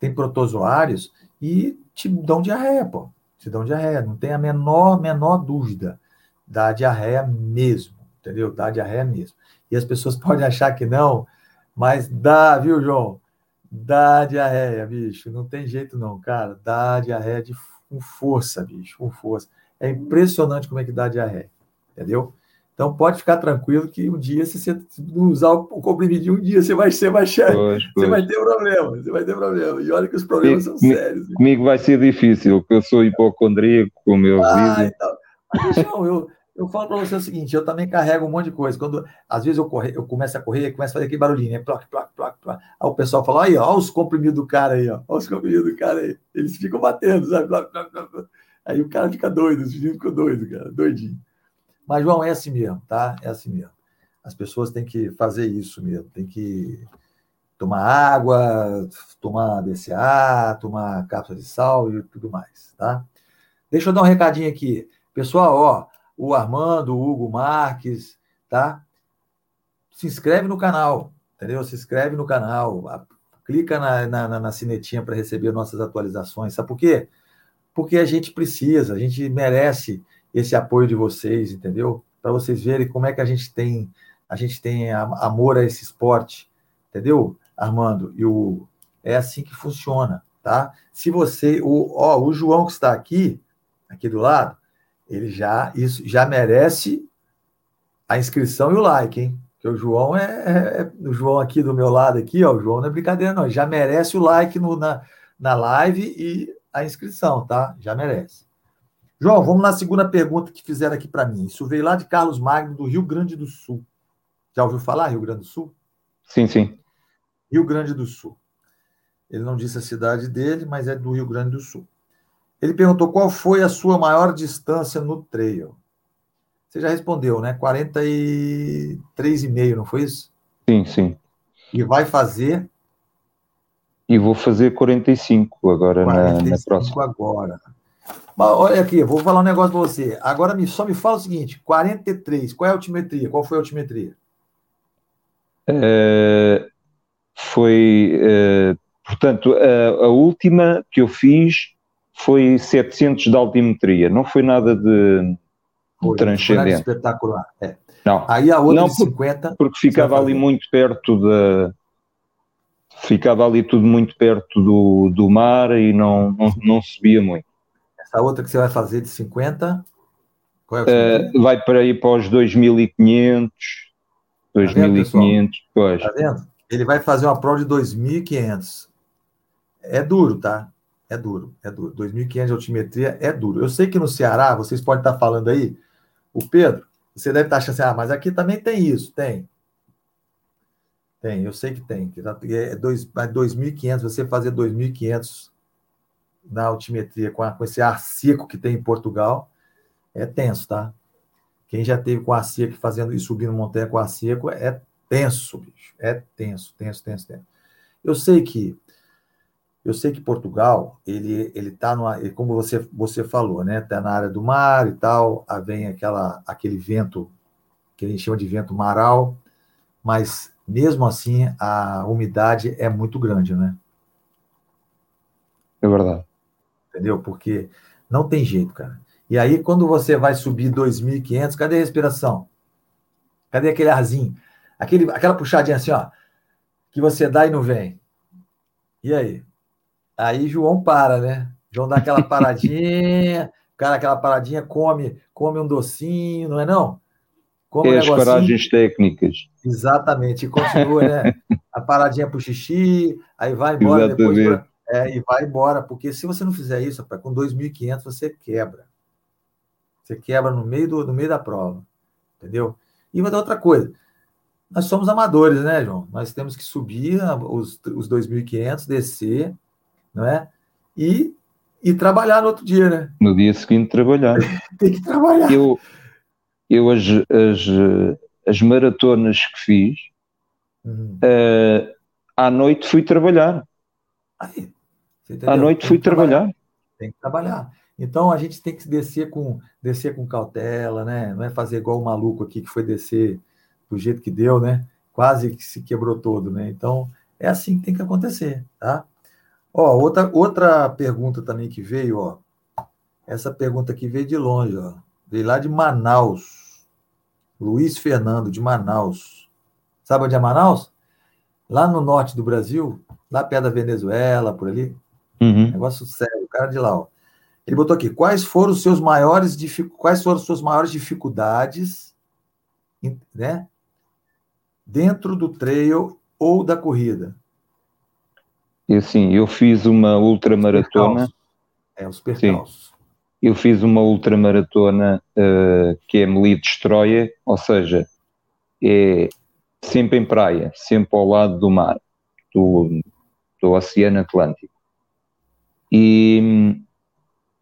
Speaker 1: Tem protozoários e te dão diarreia, pô. Te dão diarreia, não tem a menor, menor dúvida dá diarreia mesmo, entendeu? Dá diarreia mesmo. E as pessoas podem achar que não, mas dá, viu, João? Dá diarreia, bicho. Não tem jeito não, cara. Dá diarreia de, com força, bicho, com força. É impressionante como é que dá diarreia, entendeu? Então pode ficar tranquilo que um dia, se você não usar o comprimido, um dia você vai ser mais chefe. Você vai ter problema, você vai ter problema. E olha que os problemas são sérios.
Speaker 2: Comigo vai ser difícil, porque eu sou hipocondríaco, como eu ah,
Speaker 1: vi. Então. Mas, João, eu, eu falo para você o seguinte, eu também carrego um monte de coisa. Quando, às vezes, eu, corre, eu começo a correr, começo a fazer aquele barulhinho, né? Ploc, ploc, ploc, ploc. Aí o pessoal fala, aí, ó, os comprimidos do cara aí, ó. Olha os comprimidos do cara aí. Eles ficam batendo, sabe? Aí o cara fica doido, os meninos ficam doidos, cara, doidinho. Mas, João, é assim mesmo, tá? É assim mesmo. As pessoas têm que fazer isso mesmo, tem que tomar água, tomar BCA, tomar cápsula de sal e tudo mais, tá? Deixa eu dar um recadinho aqui. Pessoal, ó, o Armando, o Hugo Marques, tá? Se inscreve no canal, entendeu? Se inscreve no canal, clica na, na, na sinetinha para receber nossas atualizações. Sabe por quê? Porque a gente precisa, a gente merece esse apoio de vocês, entendeu? Para vocês verem como é que a gente tem a gente tem amor a esse esporte, entendeu? Armando e o é assim que funciona, tá? Se você o ó, o João que está aqui aqui do lado, ele já isso já merece a inscrição e o like, hein? Que o João é, é, é, o João aqui do meu lado aqui, ó, o João não é brincadeira não, já merece o like no, na, na live e a inscrição, tá? Já merece. João, vamos na segunda pergunta que fizeram aqui para mim. Isso veio lá de Carlos Magno, do Rio Grande do Sul. Já ouviu falar Rio Grande do Sul?
Speaker 2: Sim, sim.
Speaker 1: Rio Grande do Sul. Ele não disse a cidade dele, mas é do Rio Grande do Sul. Ele perguntou qual foi a sua maior distância no trail. Você já respondeu, né? 43,5, não foi isso?
Speaker 2: Sim, sim.
Speaker 1: E vai fazer?
Speaker 2: E vou fazer 45 agora 45 na, na próxima.
Speaker 1: agora. Mas olha aqui, vou falar um negócio para você. Agora me, só me fala o seguinte: 43, qual é a altimetria? Qual foi a altimetria?
Speaker 2: É, foi, é, portanto, a, a, última que eu fiz foi 700 de altimetria, não foi nada de, foi, transcendente.
Speaker 1: Foi espetacular. É.
Speaker 2: Não.
Speaker 1: Aí a outra não, de 50.
Speaker 2: Porque ficava ali muito perto da. Ficava ali tudo muito perto do, do mar e não, não, não subia muito.
Speaker 1: Essa outra que você vai fazer de 50,
Speaker 2: qual é uh, vai para ir para os 2.500, 2.500, tá pois. Tá
Speaker 1: vendo? Ele vai fazer uma prova de 2.500. É duro, tá? É duro, é duro. 2.500 de altimetria é duro. Eu sei que no Ceará, vocês podem estar falando aí, o Pedro, você deve estar achando assim, ah, mas aqui também tem isso, tem. Tem, eu sei que tem. É 2.500, você fazer 2.500 na altimetria com, a, com esse ar seco que tem em Portugal, é tenso, tá? Quem já teve com ar seco fazendo e subindo montanha com ar seco é tenso, bicho. É tenso, tenso, tenso, tenso. Eu sei que eu sei que Portugal, ele ele tá numa, como você você falou, né? Tá na área do mar e tal, aí vem aquela aquele vento que a gente chama de vento maral, mas mesmo assim a umidade é muito grande, né?
Speaker 2: É verdade
Speaker 1: entendeu? Porque não tem jeito, cara. E aí, quando você vai subir 2.500, cadê a respiração? Cadê aquele arzinho? Aquele, aquela puxadinha assim, ó, que você dá e não vem. E aí? Aí João para, né? João dá aquela paradinha, cara, aquela paradinha, come, come um docinho, não é não?
Speaker 2: Come um as paragens técnicas.
Speaker 1: Exatamente, e continua, né? A paradinha pro xixi, aí vai embora Exatamente. depois pra, é, e vai embora, porque se você não fizer isso, rapaz, com 2.500 você quebra. Você quebra no meio, do, no meio da prova, entendeu? E uma outra coisa, nós somos amadores, né, João? Nós temos que subir os, os 2.500, descer, não é? E, e trabalhar no outro dia, né?
Speaker 2: No dia seguinte trabalhar.
Speaker 1: Tem que trabalhar.
Speaker 2: Eu, eu as, as, as maratonas que fiz, uhum. uh, à noite fui trabalhar.
Speaker 1: Aí,
Speaker 2: à noite fui trabalhar. trabalhar.
Speaker 1: Tem que trabalhar. Então a gente tem que descer com descer com cautela, né? Não é fazer igual o maluco aqui que foi descer do jeito que deu, né? Quase que se quebrou todo, né? Então é assim que tem que acontecer, tá? Ó, outra outra pergunta também que veio, ó. Essa pergunta aqui veio de longe, ó. Veio lá de Manaus. Luiz Fernando de Manaus. Sabe onde é Manaus? Lá no norte do Brasil, lá perto da Venezuela, por ali.
Speaker 2: Uhum.
Speaker 1: Negócio sério, o cara de lá. Ó. Ele botou aqui: quais foram os seus maiores quais foram as suas maiores dificuldades né? Dentro do trail ou da corrida?
Speaker 2: E assim, eu fiz uma ultramaratona.
Speaker 1: É, os percalços.
Speaker 2: Eu fiz uma ultramaratona uh, que é Melite Destroyer, ou seja, é sempre em praia, sempre ao lado do mar, do, do Oceano Atlântico. E,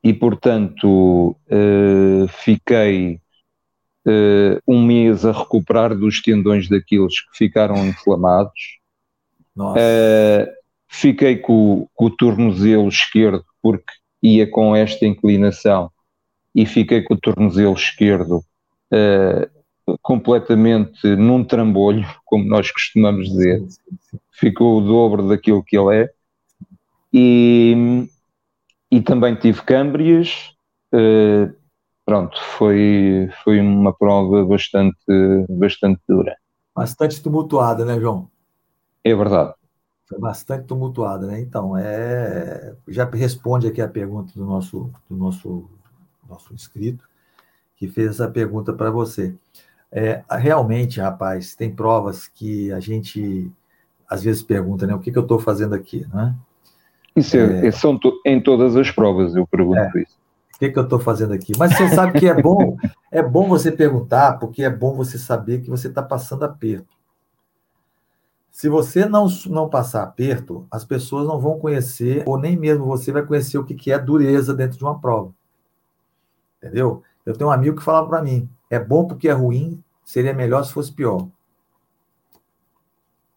Speaker 2: e portanto, uh, fiquei uh, um mês a recuperar dos tendões daqueles que ficaram inflamados. Uh, fiquei com, com, o tornozelo esquerdo, porque ia com esta inclinação, e fiquei com o tornozelo esquerdo uh, completamente num trambolho, como nós costumamos dizer. Ficou o dobro daquilo que ele é. E, e também tive câmbrias. Uh, pronto, foi, foi uma prova bastante, bastante dura.
Speaker 1: Bastante tumultuada, né, João?
Speaker 2: É verdade.
Speaker 1: Foi bastante tumultuada, né? Então, é, já responde aqui a pergunta do nosso, do nosso, nosso inscrito, que fez essa pergunta para você. É, realmente, rapaz, tem provas que a gente às vezes pergunta, né? O que, que eu estou fazendo aqui, né?
Speaker 2: Isso é, é, são to, em todas as provas, eu pergunto é. isso.
Speaker 1: O que, que eu estou fazendo aqui? Mas você sabe que é bom, é bom você perguntar, porque é bom você saber que você está passando aperto. Se você não, não passar aperto, as pessoas não vão conhecer, ou nem mesmo você vai conhecer o que, que é dureza dentro de uma prova. Entendeu? Eu tenho um amigo que falava para mim: é bom porque é ruim, seria melhor se fosse pior.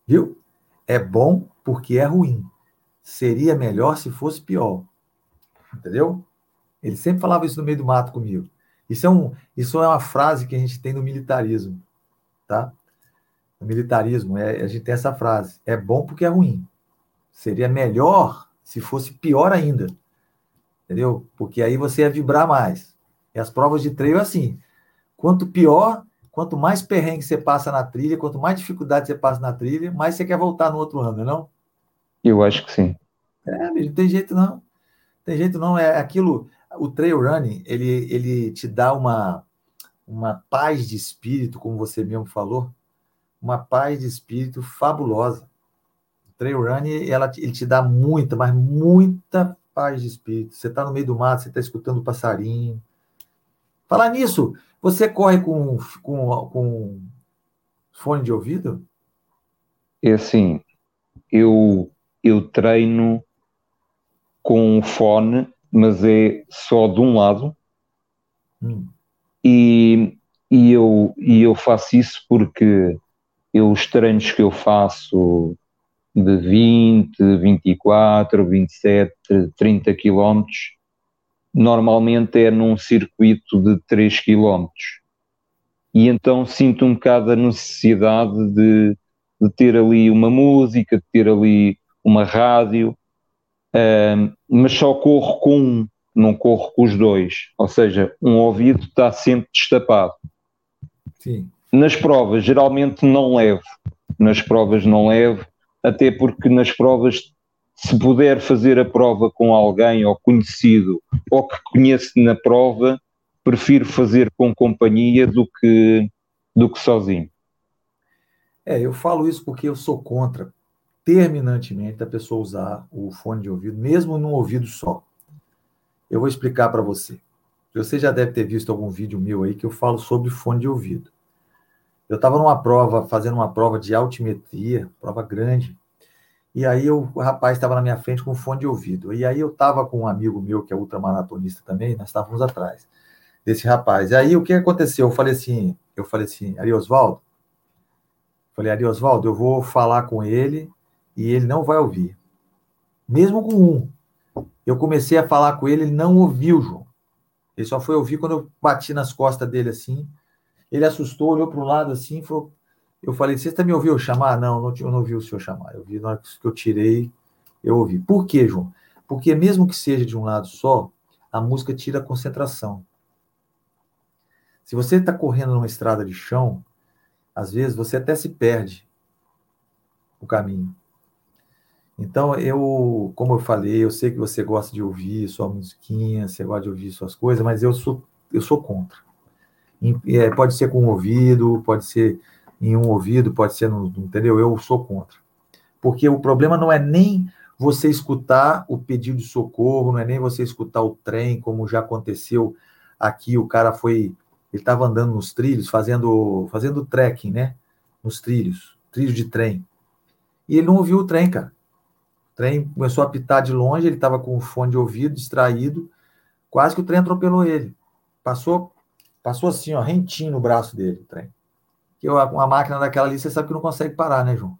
Speaker 1: Viu? É bom porque é ruim, seria melhor se fosse pior. Entendeu? Ele sempre falava isso no meio do mato comigo. Isso é, um, isso é uma frase que a gente tem no militarismo, tá? Militarismo, é, a gente tem essa frase: é bom porque é ruim. Seria melhor se fosse pior ainda. Entendeu? Porque aí você ia vibrar mais. E as provas de treino é assim: quanto pior, quanto mais perrengue você passa na trilha, quanto mais dificuldade você passa na trilha, mais você quer voltar no outro ano, não?
Speaker 2: Eu acho que sim.
Speaker 1: É, não tem jeito não. Tem jeito não. É aquilo o trail running, ele, ele te dá uma, uma paz de espírito, como você mesmo falou, uma paz de espírito fabulosa. O trail running, ela, ele te dá muita, mas muita paz de espírito. Você está no meio do mato, você está escutando o passarinho. Falar nisso, você corre com, com, com fone de ouvido?
Speaker 2: É assim, eu, eu treino com fone mas é só de um lado. Hum. E, e, eu, e eu faço isso porque eu, os treinos que eu faço de 20, 24, 27, 30 quilómetros, normalmente é num circuito de 3 quilómetros. E então sinto um bocado a necessidade de, de ter ali uma música, de ter ali uma rádio, Uh, mas só corro com um, não corro com os dois. Ou seja, um ouvido está sempre destapado. Sim. Nas provas, geralmente não levo. Nas provas não levo, até porque nas provas, se puder fazer a prova com alguém ou conhecido ou que conheço na prova, prefiro fazer com companhia do que, do que sozinho.
Speaker 1: É, eu falo isso porque eu sou contra terminantemente da pessoa usar o fone de ouvido, mesmo num ouvido só. Eu vou explicar para você. Você já deve ter visto algum vídeo meu aí que eu falo sobre fone de ouvido. Eu estava numa prova, fazendo uma prova de altimetria, prova grande, e aí o rapaz estava na minha frente com fone de ouvido. E aí eu estava com um amigo meu, que é ultramaratonista também, nós estávamos atrás desse rapaz. E aí o que aconteceu? Eu falei assim, eu falei assim, Ari Osvaldo, falei, Ari Osvaldo, eu vou falar com ele e ele não vai ouvir. Mesmo com um. Eu comecei a falar com ele, ele não ouviu, João. Ele só foi ouvir quando eu bati nas costas dele assim. Ele assustou, olhou para o lado assim, falou. Eu falei, você está me ouviu chamar? Não, não, eu não ouvi o senhor chamar. Eu vi na hora que eu tirei, eu ouvi. Por quê, João? Porque mesmo que seja de um lado só, a música tira a concentração. Se você está correndo numa estrada de chão, às vezes você até se perde o caminho. Então, eu, como eu falei, eu sei que você gosta de ouvir sua musiquinha, você gosta de ouvir suas coisas, mas eu sou, eu sou contra. É, pode ser com um ouvido, pode ser em um ouvido, pode ser no, entendeu? Eu sou contra. Porque o problema não é nem você escutar o pedido de socorro, não é nem você escutar o trem, como já aconteceu aqui, o cara foi, ele estava andando nos trilhos, fazendo, fazendo trekking, né? Nos trilhos, trilhos de trem. E ele não ouviu o trem, cara. O trem começou a apitar de longe, ele estava com o fone de ouvido, distraído, quase que o trem atropelou ele. Passou, passou assim, ó, rentinho no braço dele, o trem. Que uma máquina daquela ali, você sabe que não consegue parar, né, João?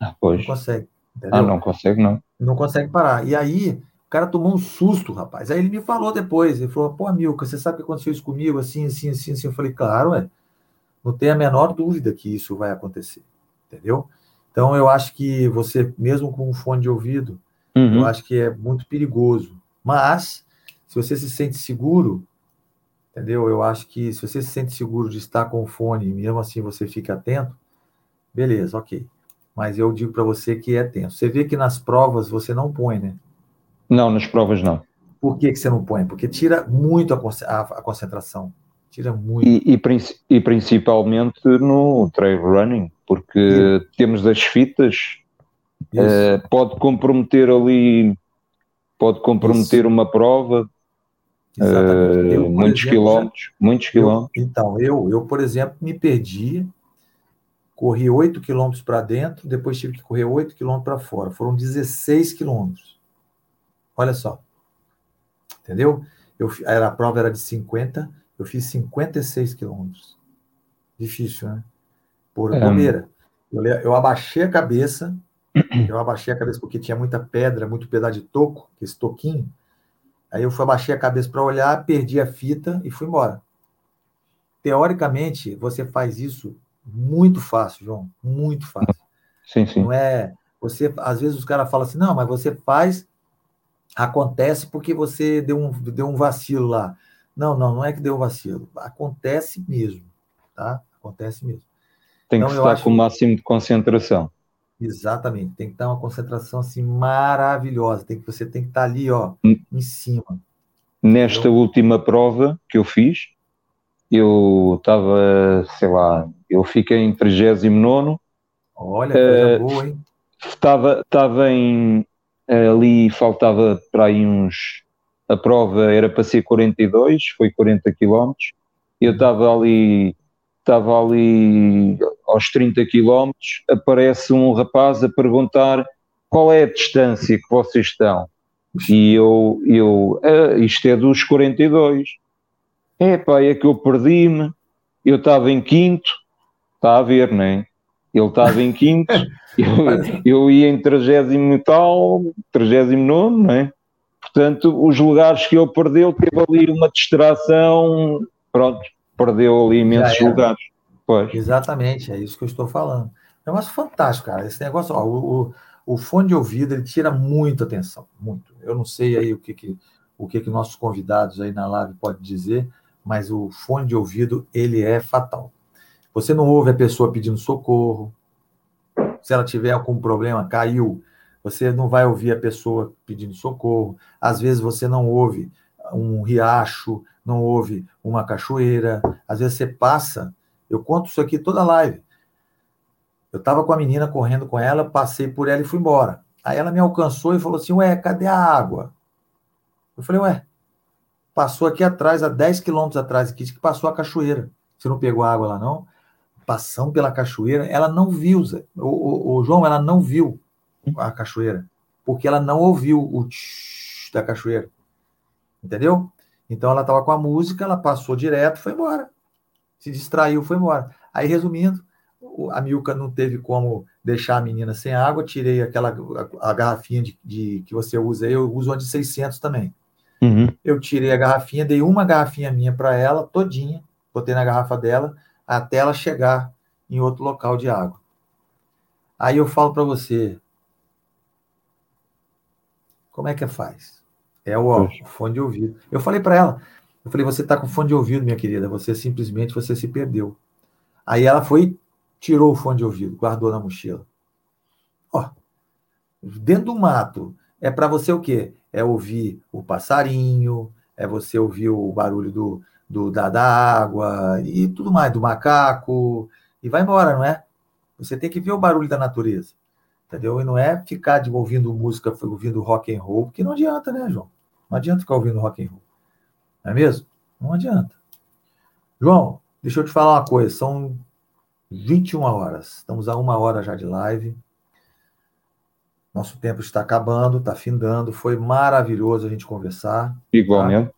Speaker 2: Ah, pois.
Speaker 1: Não consegue.
Speaker 2: Entendeu? Ah, não consegue, não.
Speaker 1: Não consegue parar. E aí, o cara tomou um susto, rapaz. Aí ele me falou depois, ele falou, pô, Milka, você sabe o que aconteceu isso comigo, assim, assim, assim, assim. Eu falei, claro, é. Não tem a menor dúvida que isso vai acontecer, entendeu? Então, eu acho que você, mesmo com um fone de ouvido, uhum. eu acho que é muito perigoso. Mas, se você se sente seguro, entendeu? Eu acho que se você se sente seguro de estar com o fone e mesmo assim você fica atento, beleza, ok. Mas eu digo para você que é tenso. Você vê que nas provas você não põe, né?
Speaker 2: Não, nas provas não.
Speaker 1: Por que, que você não põe? Porque tira muito a, concentração. Tira muito.
Speaker 2: E, e, e, principalmente no trail running, porque temos as fitas, uh, pode comprometer ali, pode comprometer Isso. uma prova, uh, eu, muitos exemplo, quilómetros, já... muitos quilómetros.
Speaker 1: Eu, então, eu, eu, por exemplo, me perdi, corri 8 quilômetros para dentro, depois tive que correr 8 quilômetros para fora. Foram 16 quilômetros. Olha só. Entendeu? Eu, a prova era de 50 eu fiz 56 quilômetros. Difícil, né? Por é. bobeira. Eu, eu abaixei a cabeça, eu abaixei a cabeça porque tinha muita pedra, muito pedaço de toco, esse toquinho. Aí eu fui, abaixei a cabeça para olhar, perdi a fita e fui embora. Teoricamente, você faz isso muito fácil, João, muito fácil.
Speaker 2: Sim, sim.
Speaker 1: Não é, você, às vezes os caras falam assim: "Não, mas você faz acontece porque você deu um, deu um vacilo lá". Não, não, não é que deu vacilo. Acontece mesmo, tá? Acontece mesmo.
Speaker 2: Tem então, que estar com o máximo de concentração.
Speaker 1: Exatamente, tem que estar uma concentração assim maravilhosa. Tem que você tem que estar ali, ó, hum. em cima.
Speaker 2: Nesta entendeu? última prova que eu fiz, eu estava, sei lá, eu fiquei em 39.
Speaker 1: Olha, coisa uh, boa, hein?
Speaker 2: Estava, estava em ali faltava para aí uns a prova era para ser 42, foi 40 km, eu estava ali, estava ali aos 30 km, aparece um rapaz a perguntar qual é a distância que vocês estão. E eu, eu ah, isto é dos 42. É pá, é que eu perdi-me, eu estava em quinto, está a ver, não é? Ele estava em quinto, eu, eu ia em 30 e tal, 39, não é? Portanto, os lugares que ele perdeu, teve ali uma distração, pronto, perdeu ali imensos lugares.
Speaker 1: Pois. Exatamente, é isso que eu estou falando. É um negócio fantástico, cara. Esse negócio, ó, o, o, fone de ouvido, ele tira muita atenção, muito. Eu não sei aí o que, que o que, que nossos convidados aí na live podem dizer, mas o fone de ouvido, ele é fatal. Você não ouve a pessoa pedindo socorro, se ela tiver algum problema, caiu, você não vai ouvir a pessoa pedindo socorro, às vezes você não ouve um riacho, não ouve uma cachoeira, às vezes você passa, eu conto isso aqui toda live. Eu estava com a menina correndo com ela, passei por ela e fui embora. Aí ela me alcançou e falou assim: Ué, cadê a água? Eu falei: Ué, passou aqui atrás, a 10 quilômetros atrás, aqui, que passou a cachoeira. Você não pegou água lá, não? Passando pela cachoeira, ela não viu, Zé. O, o, o João, ela não viu a cachoeira, porque ela não ouviu o tch da cachoeira. Entendeu? Então ela estava com a música, ela passou direto, foi embora. Se distraiu, foi embora. Aí, resumindo, a Milka não teve como deixar a menina sem água, tirei aquela a, a garrafinha de, de, que você usa, eu uso uma de 600 também. Uhum. Eu tirei a garrafinha, dei uma garrafinha minha para ela, todinha, botei na garrafa dela, até ela chegar em outro local de água. Aí eu falo para você, como é que faz? É o, ó, o fone de ouvido. Eu falei para ela, eu falei, você está com fone de ouvido, minha querida, você simplesmente você se perdeu. Aí ela foi, tirou o fone de ouvido, guardou na mochila. Ó, dentro do mato, é para você o quê? É ouvir o passarinho, é você ouvir o barulho do, do da, da água e tudo mais, do macaco, e vai embora, não é? Você tem que ver o barulho da natureza, entendeu? E não é ficar de, ouvindo música, ouvindo rock and roll, porque não adianta, né, João? Não adianta ficar ouvindo rock and roll, não é mesmo? Não adianta. João, deixa eu te falar uma coisa, são 21 horas, estamos a uma hora já de live. Nosso tempo está acabando, está findando. Foi maravilhoso a gente conversar.
Speaker 2: Igualmente. Tá?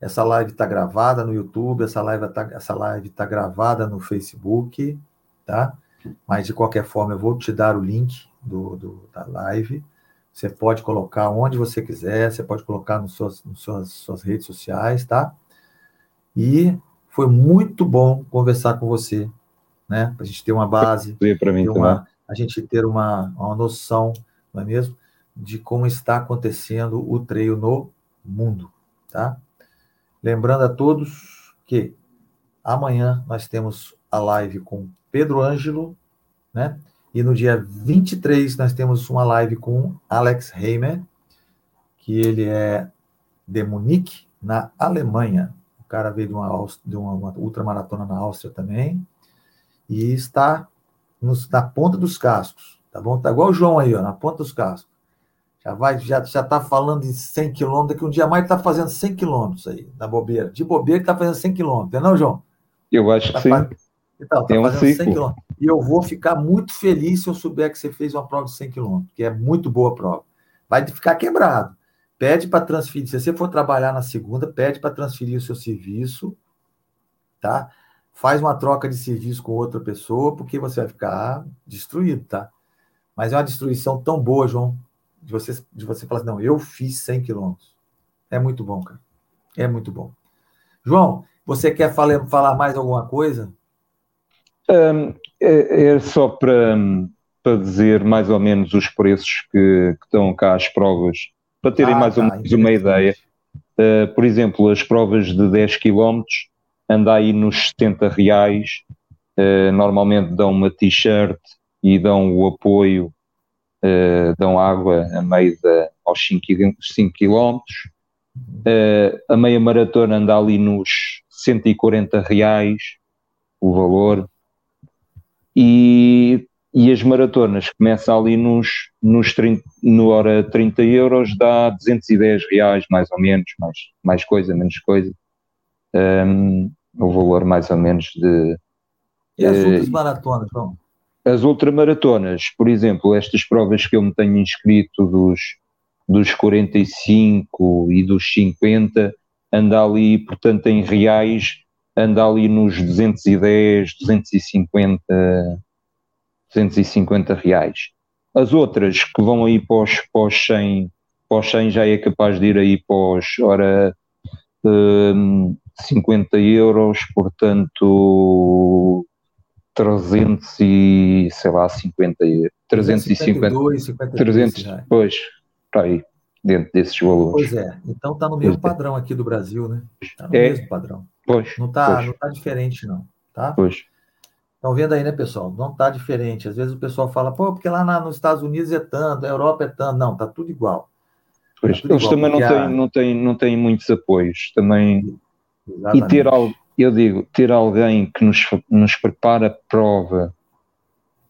Speaker 1: Essa live está gravada no YouTube, essa live está essa live tá gravada no Facebook, tá? Mas de qualquer forma, eu vou te dar o link do, do da live. Você pode colocar onde você quiser, você pode colocar nos suas, nas suas, suas redes sociais, tá? E foi muito bom conversar com você, né? Para a gente ter uma base,
Speaker 2: para mim
Speaker 1: uma, a gente ter uma, uma noção, não é mesmo? De como está acontecendo o treino no mundo, tá? Lembrando a todos que amanhã nós temos a live com Pedro Ângelo, né? E no dia 23 nós temos uma live com Alex Heimer, que ele é de Munique, na Alemanha. O cara veio de uma, de uma, uma ultramaratona na Áustria também. E está nos, na ponta dos cascos, tá bom? Tá igual o João aí, ó, na ponta dos cascos. Já vai, já, já tá falando em 100 quilômetros, daqui um dia mais tá fazendo 100 quilômetros aí, na bobeira. De bobeira que tá fazendo 100 quilômetros, não, João?
Speaker 2: Eu acho tá que sim.
Speaker 1: Então, tá um fazendo 100 quilômetros. E eu vou ficar muito feliz se eu souber que você fez uma prova de 100 quilômetros, que é muito boa prova. Vai ficar quebrado. Pede para transferir. Se você for trabalhar na segunda, pede para transferir o seu serviço, tá? Faz uma troca de serviço com outra pessoa, porque você vai ficar destruído, tá? Mas é uma destruição tão boa, João, de você, de você falar assim, não, eu fiz 100 quilômetros. É muito bom, cara. É muito bom. João, você quer falar, falar mais alguma coisa?
Speaker 2: Um, é, é, só para, para dizer mais ou menos os preços que, que estão cá as provas, para terem ah, mais tá, ou menos uma ideia. Uh, por exemplo, as provas de 10 km anda aí nos 70 reais. Uh, normalmente dão uma t-shirt e dão o apoio uh, dão água a meio da, aos 5, 5 km. A meia maratona anda ali nos 140 reais o valor. E, e as maratonas começam ali nos, nos 30, no hora 30 euros, dá 210 reais mais ou menos, mais, mais coisa, menos coisa. Um, o valor mais ou menos de.
Speaker 1: E as outras uh, maratonas, João?
Speaker 2: As ultramaratonas, por exemplo, estas provas que eu me tenho inscrito dos, dos 45 e dos 50, anda ali, portanto, em reais, anda ali nos 210, 250, 250 reais. As outras que vão aí para os, para os 100, para os 100 já é capaz de ir aí para os, ora, um, 50 euros, portanto, 300 e, sei lá, 50, 350, 300, pois, para aí, dentro desses valores.
Speaker 1: Pois é, então está no mesmo é. padrão aqui do Brasil, né? Está no é, mesmo padrão.
Speaker 2: Pois,
Speaker 1: não está não tá diferente não, tá?
Speaker 2: Pois.
Speaker 1: Estão vendo aí, né, pessoal? Não está diferente. Às vezes o pessoal fala, pô, porque lá na, nos Estados Unidos é tanto, na Europa é tanto. Não, está tudo igual.
Speaker 2: Pois, tá tudo eles igual, também não têm, a... não, têm, não têm muitos apoios. Também... Exatamente. E ter algo, eu digo, ter alguém que nos, nos prepara a prova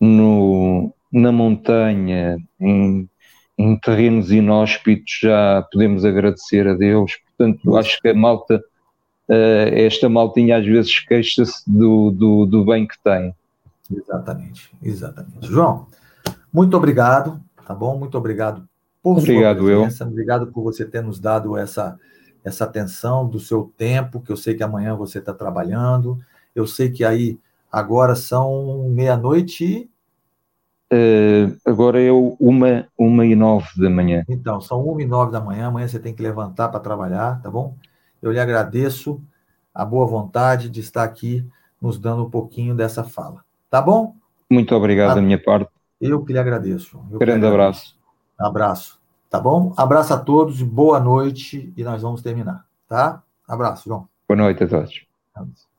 Speaker 2: no, na montanha, em, em terrenos inóspitos, já podemos agradecer a Deus. Portanto, acho que a malta, esta maltinha às vezes queixa-se do, do, do bem que tem.
Speaker 1: Exatamente, exatamente. João, muito obrigado, tá bom? Muito obrigado
Speaker 2: por obrigado, sua presença,
Speaker 1: eu. obrigado por você ter nos dado essa essa atenção do seu tempo, que eu sei que amanhã você está trabalhando, eu sei que aí agora são meia-noite
Speaker 2: Uh, agora é uma, uma e nove da manhã.
Speaker 1: Então, são uma e nove da manhã, amanhã você tem que levantar para trabalhar, tá bom? Eu lhe agradeço a boa vontade de estar aqui nos dando um pouquinho dessa fala, tá bom?
Speaker 2: Muito obrigado da minha parte.
Speaker 1: Eu que lhe agradeço.
Speaker 2: Eu Grande abraço.
Speaker 1: Abraço. Tá bom? Abraço a todos, boa noite e nós vamos terminar, tá? Abraço, João.
Speaker 2: Boa noite a todos.